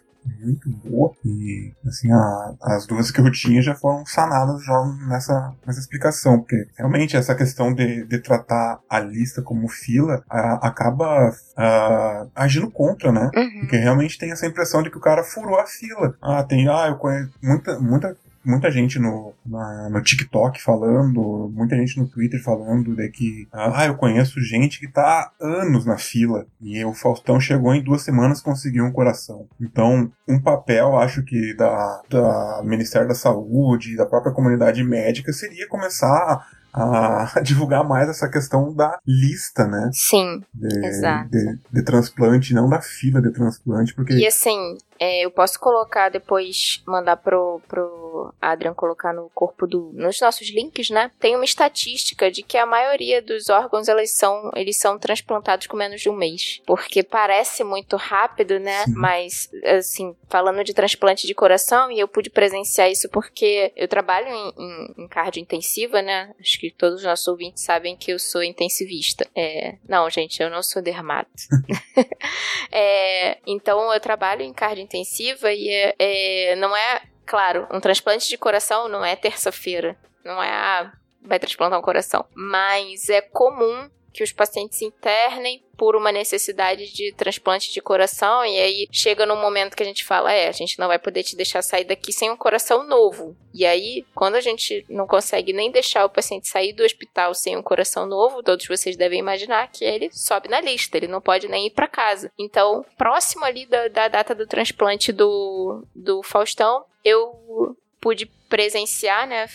muito boa. E, assim, a, as duas que eu tinha já foram sanadas já nessa, nessa explicação. Porque, realmente, essa questão de, de tratar a lista como fila a, acaba a, agindo contra, né? Uhum. Porque realmente tem essa impressão de que o cara furou a fila. Ah, tem, ah, eu conheço muita, muita muita gente no, na, no TikTok falando, muita gente no Twitter falando de que, ah, eu conheço gente que tá há anos na fila e o Faustão chegou em duas semanas conseguiu um coração. Então, um papel, acho que da, da Ministério da Saúde, da própria comunidade médica, seria começar a divulgar mais essa questão da lista, né? Sim, de, exato. De, de, transplante, não da fila de transplante, porque... E assim, é, eu posso colocar depois, mandar pro, pro Adrian colocar no corpo do. nos nossos links, né? Tem uma estatística de que a maioria dos órgãos eles são, eles são transplantados com menos de um mês. Porque parece muito rápido, né? Sim. Mas, assim, falando de transplante de coração, e eu pude presenciar isso porque eu trabalho em, em, em cardio intensiva, né? Acho que todos os nossos ouvintes sabem que eu sou intensivista. É, não, gente, eu não sou dermato. É, então eu trabalho em cardio intensiva e é, é, não é, claro, um transplante de coração não é terça-feira. Não é, ah, vai transplantar um coração. Mas é comum que os pacientes internem por uma necessidade de transplante de coração e aí chega num momento que a gente fala, é, a gente não vai poder te deixar sair daqui sem um coração novo. E aí, quando a gente não consegue nem deixar o paciente sair do hospital sem um coração novo, todos vocês devem imaginar que ele sobe na lista, ele não pode nem ir para casa. Então, próximo ali da, da data do transplante do, do Faustão, eu pude presenciar, né,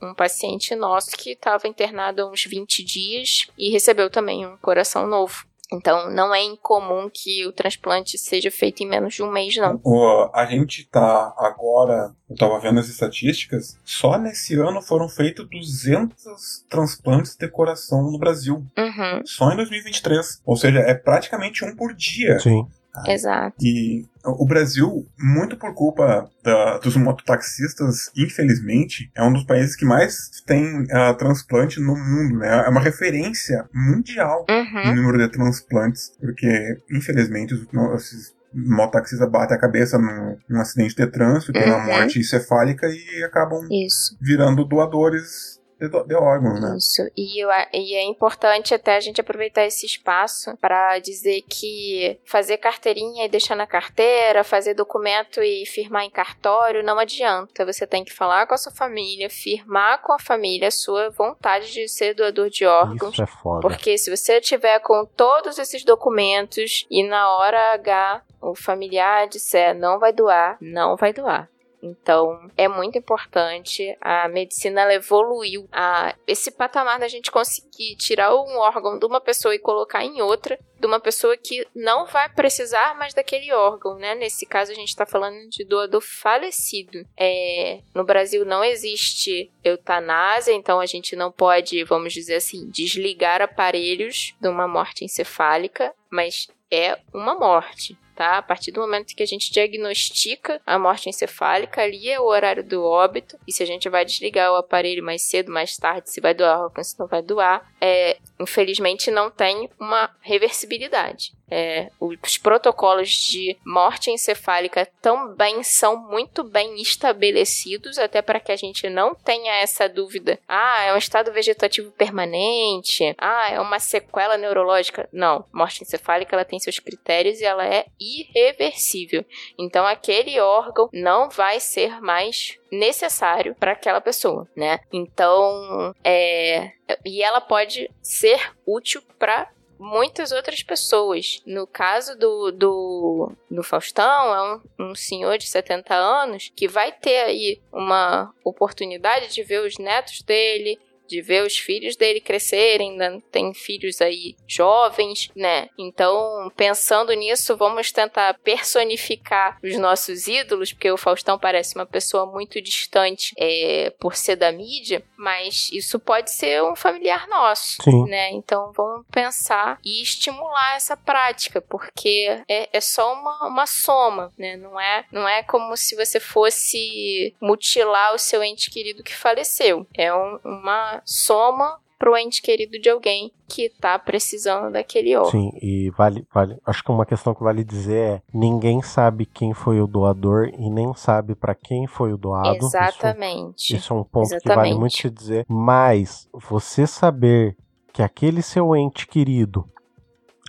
um paciente nosso que estava internado há uns 20 dias e recebeu também um coração novo. Então, não é incomum que o transplante seja feito em menos de um mês, não. O, a gente tá agora, eu tava vendo as estatísticas, só nesse ano foram feitos 200 transplantes de coração no Brasil. Uhum, Só em 2023. Ou seja, é praticamente um por dia. Sim. Exato. E o Brasil, muito por culpa da- dos mototaxistas, infelizmente, é um dos países que mais tem ah, transplante no mundo, né? É uma referência mundial no Uhum, número de transplantes, porque, infelizmente, os, no- esses mototaxistas batem a cabeça num, num acidente de trânsito, tem uma Uhum. morte encefálica e acabam isso. virando doadores de, do- de órgãos, né? Isso. E, e é importante até a gente aproveitar esse espaço para dizer que fazer carteirinha e deixar na carteira, fazer documento e firmar em cartório não adianta. Você tem que falar com a sua família, firmar com a família a sua vontade de ser doador de órgãos. Isso é foda. Porque se você tiver com todos esses documentos e na hora H o familiar disser não vai doar, não vai doar. Então, é muito importante. A medicina ela evoluiu a esse patamar da gente conseguir tirar um órgão de uma pessoa e colocar em outra, de uma pessoa que não vai precisar mais daquele órgão, né? Nesse caso, a gente está falando de doador falecido. É, no Brasil não existe eutanásia, então a gente não pode, vamos dizer assim, desligar aparelhos de uma morte encefálica, mas é uma morte. Tá? A partir do momento que a gente diagnostica a morte encefálica, ali é o horário do óbito. E se a gente vai desligar o aparelho mais cedo, mais tarde, se vai doar órgão, se não vai doar, é, infelizmente não tem uma reversibilidade. É, os protocolos de morte encefálica também são muito bem estabelecidos, até para que a gente não tenha essa dúvida. Ah, é um estado vegetativo permanente. Ah, é uma sequela neurológica. Não, morte encefálica ela tem seus critérios e ela é irreversível. Então aquele órgão não vai ser mais necessário para aquela pessoa, né? Então, é, e ela pode ser útil para muitas outras pessoas. No caso do, do, do Faustão, é um, um senhor de 70 anos que vai ter aí uma oportunidade de ver os netos dele, de ver os filhos dele crescerem, né? tem filhos aí jovens, né? Então, pensando nisso, vamos tentar personificar os nossos ídolos, porque o Faustão parece uma pessoa muito distante é, por ser da mídia, mas isso pode ser um familiar nosso, Sim. né? Então, vamos pensar e estimular essa prática, porque é, é só uma, uma soma, né? Não é, não é como se você fosse mutilar o seu ente querido que faleceu. É um- uma soma pro ente querido de alguém que tá precisando daquele órgão. Sim, e vale, vale. Acho que uma questão que vale dizer é: ninguém sabe quem foi o doador e nem sabe pra quem foi o doado. Isso- Exatamente. Isso, é um ponto que vale Exatamente. muito se dizer. Mas você saber que aquele seu ente querido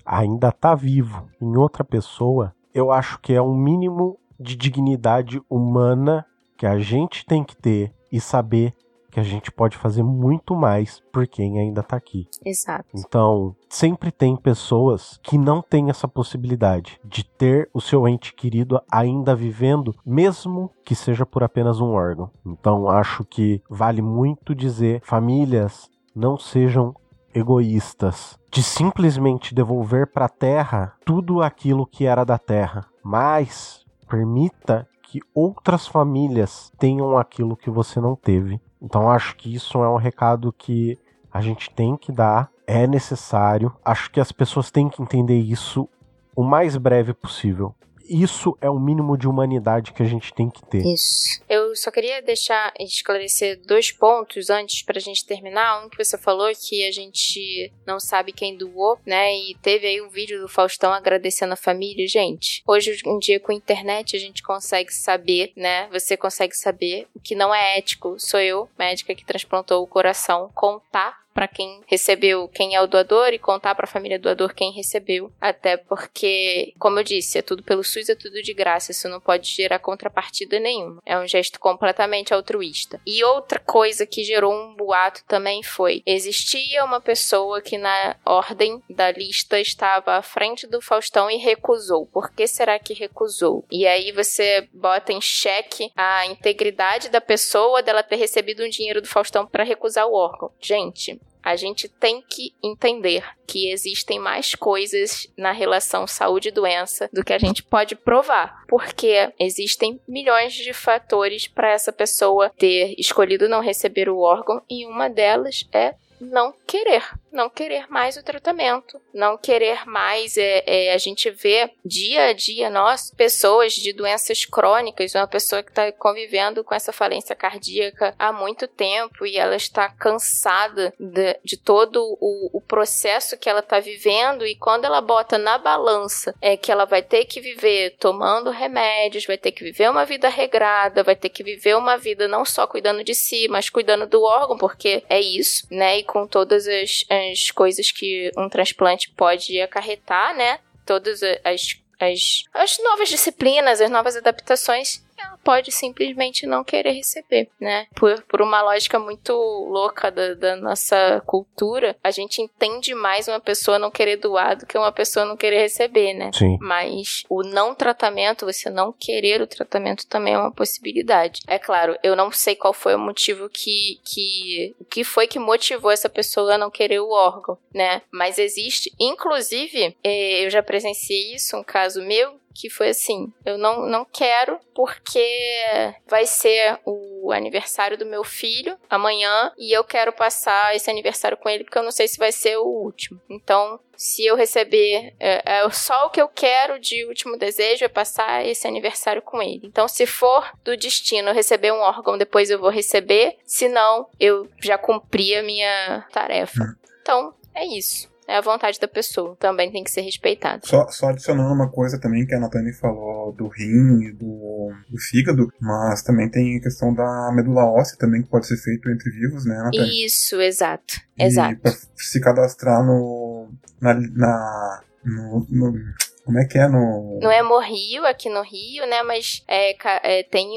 ainda tá vivo em outra pessoa, eu acho que é um mínimo de dignidade humana que a gente tem que ter e saber que a gente pode fazer muito mais por quem ainda tá aqui. Exato. Então, sempre tem pessoas que não têm essa possibilidade de ter o seu ente querido ainda vivendo, mesmo que seja por apenas um órgão. Então, acho que vale muito dizer: famílias, não sejam egoístas de simplesmente devolver para a terra tudo aquilo que era da terra, mas permita que que outras famílias tenham aquilo que você não teve. Então acho que isso é um recado que a gente tem que dar, é necessário. Acho que as pessoas têm que entender isso o mais breve possível isso é o mínimo de humanidade que a gente tem que ter. Isso. Eu só queria deixar esclarecer dois pontos antes pra gente terminar. Um que você falou que a gente não sabe quem doou, né? E teve aí um vídeo do Faustão agradecendo a família. Gente, hoje em dia com a internet a gente consegue saber, né? Você consegue saber o que não é ético. Sou eu, médica que transplantou o coração, contar para quem recebeu quem é o doador e contar para a família doador quem recebeu. Até porque, como eu disse, é tudo pelo SUS, é tudo de graça, isso não pode gerar contrapartida nenhuma. É um gesto completamente altruísta. E outra coisa que gerou um boato também foi: existia uma pessoa que na ordem da lista estava à frente do Faustão e recusou. Por que será que recusou? E aí você bota em xeque a integridade da pessoa dela ter recebido um dinheiro do Faustão para recusar o órgão. Gente, a gente tem que entender que existem mais coisas na relação saúde e doença do que a gente pode provar, porque existem milhões de fatores para essa pessoa ter escolhido não receber o órgão e uma delas é não querer, não querer mais o tratamento, não querer mais. É, é, a gente vê dia a dia nós, pessoas de doenças crônicas, uma pessoa que está convivendo com essa falência cardíaca há muito tempo e ela está cansada de, de todo o, o, processo que ela está vivendo e quando ela bota na balança é que ela vai ter que viver tomando remédios, vai ter que viver uma vida regrada, vai ter que viver uma vida não só cuidando de si, mas cuidando do órgão, porque é isso, né? E com todas as, as coisas que um transplante pode acarretar, né? Todas as, as, as novas disciplinas, as novas adaptações ela pode simplesmente não querer receber, né? Por, por uma lógica muito louca da, da, nossa cultura, a gente entende mais uma pessoa não querer doar do que uma pessoa não querer receber, né? Sim. Mas o não tratamento, você não querer o tratamento também é uma possibilidade. É claro, eu não sei qual foi o motivo que, que o que foi que motivou essa pessoa a não querer o órgão, né? Mas existe, inclusive, eh, eu já presenciei isso, um caso meu, que foi assim: eu não, não quero porque vai ser o aniversário do meu filho amanhã e eu quero passar esse aniversário com ele porque eu não sei se vai ser o último. Então, se eu receber é, é, só o que eu quero de último desejo é passar esse aniversário com ele. Então, se for do destino eu receber um órgão, depois eu vou receber. Se não, eu já cumpri a minha tarefa. Hum. Então, é isso é a vontade da pessoa, também tem que ser respeitado. Só, só adicionando uma coisa também que a Natane falou do rim e do, do, fígado, mas também tem a questão da medula óssea também que pode ser feito entre vivos, né, Natane? Isso, exato, e exato. Pra se cadastrar no, na, na no, no como é que é no. No Hemorrio, aqui no Rio, né? Mas é, é, tem.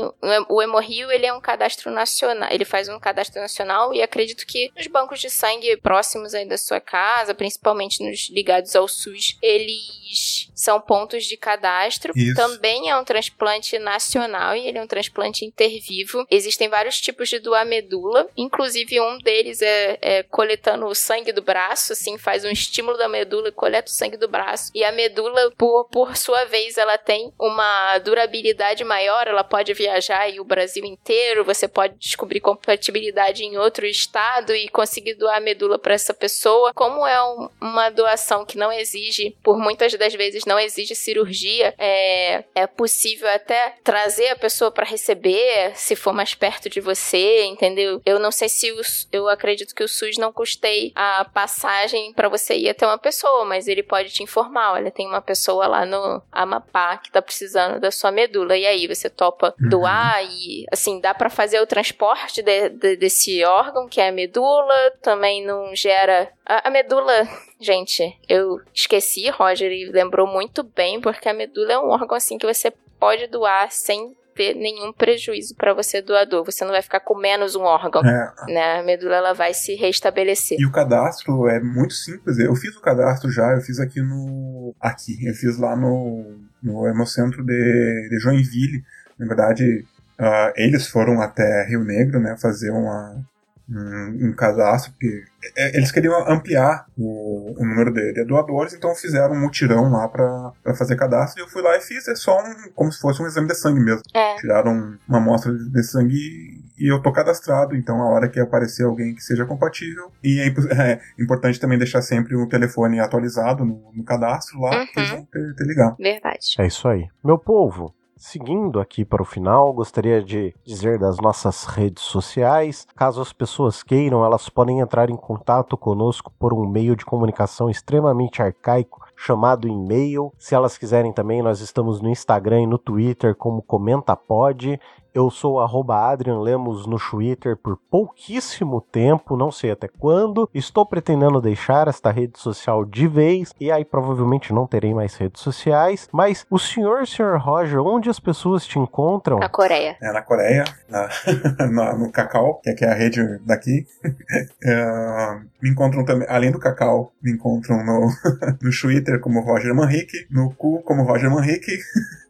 O Hemorrio, ele é um cadastro nacional. Ele faz um cadastro nacional e acredito que nos bancos de sangue próximos aí da sua casa, principalmente nos ligados ao SUS, eles são pontos de cadastro. Isso. Também é um transplante nacional e ele é um transplante intervivo. Existem vários tipos de doar medula, inclusive um deles é, é coletando o sangue do braço, assim, faz um estímulo da medula e coleta o sangue do braço. E a medula por, por sua vez, ela tem uma durabilidade maior, ela pode viajar e o Brasil inteiro, você pode descobrir compatibilidade em outro estado e conseguir doar medula para essa pessoa. Como é um, uma doação que não exige, por muitas das vezes não exige cirurgia, é, é possível até trazer a pessoa para receber, se for mais perto de você, entendeu? Eu não sei se os, eu acredito que o SUS não custei a passagem para você ir até uma pessoa, mas ele pode te informar, olha, tem uma pessoa pessoa lá no Amapá que tá precisando da sua medula. E aí, você topa uhum. doar e, assim, dá para fazer o transporte de, de, desse órgão, que é a medula, também não gera. A, a medula, gente, eu esqueci, Roger, e lembrou muito bem, porque a medula é um órgão, assim, que você pode doar sem ter nenhum prejuízo para você doador. Você não vai ficar com menos um órgão. É. Né? A medula ela vai se restabelecer. E o cadastro é muito simples. Eu fiz o cadastro já, eu fiz aqui no. Aqui, eu fiz lá no, no Hemocentro de, de Joinville. Na verdade, uh, eles foram até Rio Negro, né, fazer uma, um, um cadastro, porque é, eles queriam ampliar o, o, número de, de, doadores, então fizeram um mutirão lá para fazer cadastro. E eu fui lá e fiz, é só um, como se fosse um exame de sangue mesmo. É. Tiraram uma amostra de sangue e eu tô cadastrado, então a hora que aparecer alguém que seja compatível. E é, é importante também deixar sempre o telefone atualizado no, no cadastro lá, uhum. que eles vão ter, ter ligar. Verdade. É isso aí. Meu povo, Seguindo aqui para o final, gostaria de dizer das nossas redes sociais. Caso as pessoas queiram, elas podem entrar em contato conosco por um meio de comunicação extremamente arcaico chamado e-mail. Se elas quiserem também, nós estamos no Instagram e no Twitter como ComentaPod. Eu sou Adrian Lemos no Twitter por pouquíssimo tempo, não sei até quando. Estou pretendendo deixar esta rede social de vez e aí provavelmente não terei mais redes sociais. Mas o senhor, senhor Roger, onde as pessoas te encontram? Na Coreia. É, na Coreia, na, na, no Cacau, que é a rede daqui. é, me encontram também, além do Cacau, me encontram no, no Twitter como Roger Manrique, no Cu como Roger Manrique.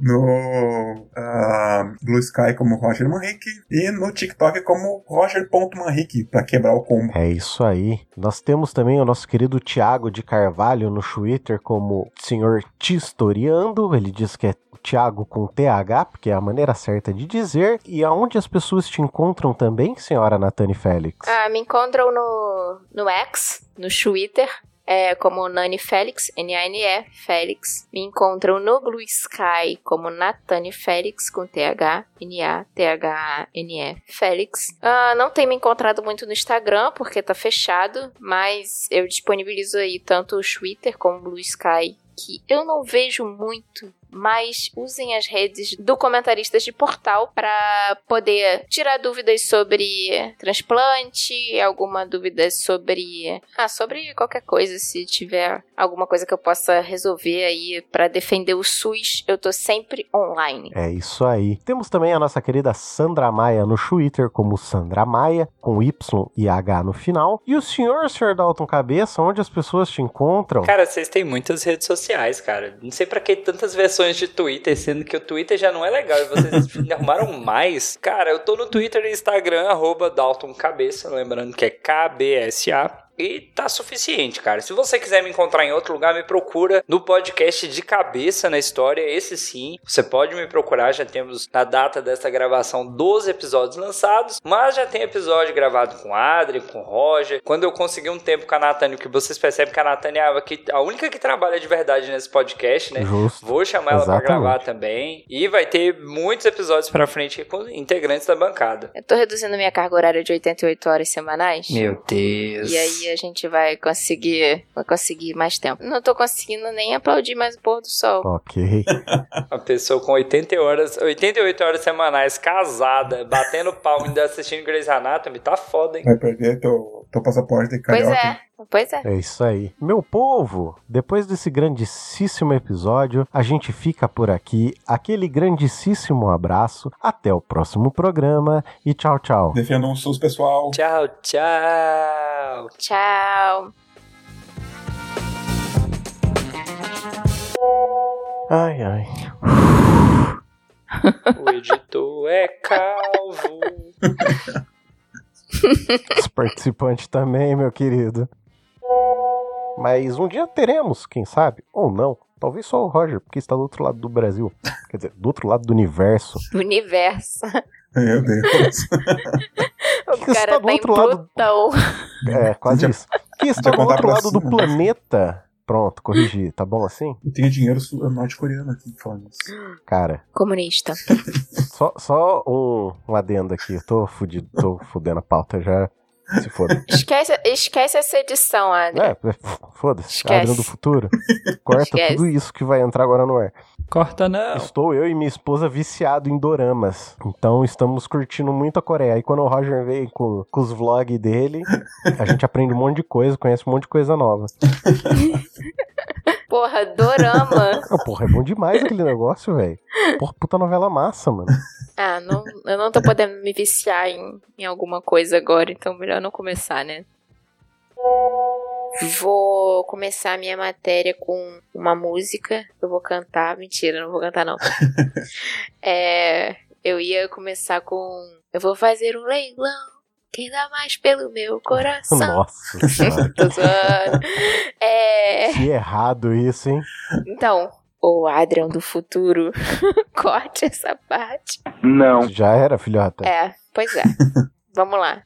no uh, Blue Sky como Roger Manrique e no TikTok como Roger.manrique para quebrar o combo. É isso aí. Nós temos também o nosso querido Thiago de Carvalho no Twitter como Senhor Tistoriando. Ele diz que é Thiago com TH, porque é a maneira certa de dizer. E aonde as pessoas te encontram também, senhora Natane Félix? Ah, me encontram no, no X, no Twitter, é, como Nani Félix, N-A-N-E, Félix. Me encontram no Blue Sky como Natane Félix, com T-H, N-A-T-H-A-N-E, Félix. Uh, não tenho me encontrado muito no Instagram, porque tá fechado, mas eu disponibilizo aí tanto o Twitter como o Blue Sky, que eu não vejo muito mas usem as redes do Comentaristas de Portal para poder tirar dúvidas sobre transplante, alguma dúvida sobre. Ah, sobre qualquer coisa. Se tiver alguma coisa que eu possa resolver aí para defender o SUS, eu tô sempre online. É isso aí. Temos também a nossa querida Sandra Maia no Twitter, como Sandra Maia, com Y e H no final. E o senhor, senhor Dalton Cabeça, onde as pessoas te encontram? Cara, vocês têm muitas redes sociais, cara. Não sei para que tantas versões versões de Twitter, sendo que o Twitter já não é legal e vocês arrumaram mais. Cara, eu tô no Twitter e Instagram, arroba Dalton Cabeça, lembrando que é KBSA. E tá suficiente, cara. Se você quiser me encontrar em outro lugar, me procura no podcast de cabeça na história. Esse sim, você pode me procurar. Já temos na data dessa gravação 12 episódios lançados, mas já tem episódio gravado com Adri, com Roger. Quando eu consegui um tempo com a Natânia, que vocês percebem que a Natânia é a única que trabalha de verdade nesse podcast, né? Justo. Vou chamar ela Exatamente. pra gravar também. E vai ter muitos episódios pra frente com integrantes da bancada. Eu tô reduzindo minha carga horária de 88 horas semanais. Meu Deus. E aí a gente vai conseguir, vai conseguir mais tempo. Não tô conseguindo nem aplaudir mais o pôr do sol. Ok. Uma pessoa com 80 horas, 88 horas semanais, casada, batendo palmo ainda assistindo Grey's Anatomy, tá foda, hein? Vai perder teu, teu passaporte de carioca. Pois é. Pois é. É isso aí. Meu povo, depois desse grandíssimo episódio, a gente fica por aqui. Aquele grandíssimo abraço. Até o próximo programa e tchau, tchau. Defendam o SUS, pessoal. Tchau, tchau. Tchau. Ai, ai. o editor é calvo. Os participantes também, meu querido. Mas um dia teremos, quem sabe, ou não. Talvez só o Roger, porque está do outro lado do Brasil. Quer dizer, do outro lado do universo. Universo. Meu Deus. o que cara está do tá outro lado. Plutão. É, quase isso. Que está do outro lado do planeta. Pronto, corrigi. Tá bom assim? Eu tenho dinheiro norte-coreano aqui falando isso. Cara. Comunista. Só, só um, um adendo aqui. Eu tô fudido, tô fudendo a pauta já. Se foda. Esquece, esquece essa edição, Adrian. É, foda-se. Adrian do futuro. Corta esquece. tudo isso que vai entrar agora no ar. Corta não. Estou eu e minha esposa viciado em doramas. Então estamos curtindo muito a Coreia. Aí quando o Roger veio com, com os vlogs dele, a gente aprende um monte de coisa, conhece um monte de coisa nova. Porra, dorama. porra, é bom demais aquele negócio, velho. Porra, puta novela massa, mano. Ah, não, eu não tô podendo me viciar em, em alguma coisa agora, então melhor não começar, né? Vou começar a minha matéria com uma música. Eu vou cantar. Mentira, não vou cantar, não. é, eu ia começar com. Eu vou fazer um leilão Quem dá mais pelo meu coração? Nossa senhora. Tô zoando. É... que errado isso, hein? Então, o Adrian do futuro, corte essa parte. Não. Já era, filhota. É, pois é. Vamos lá.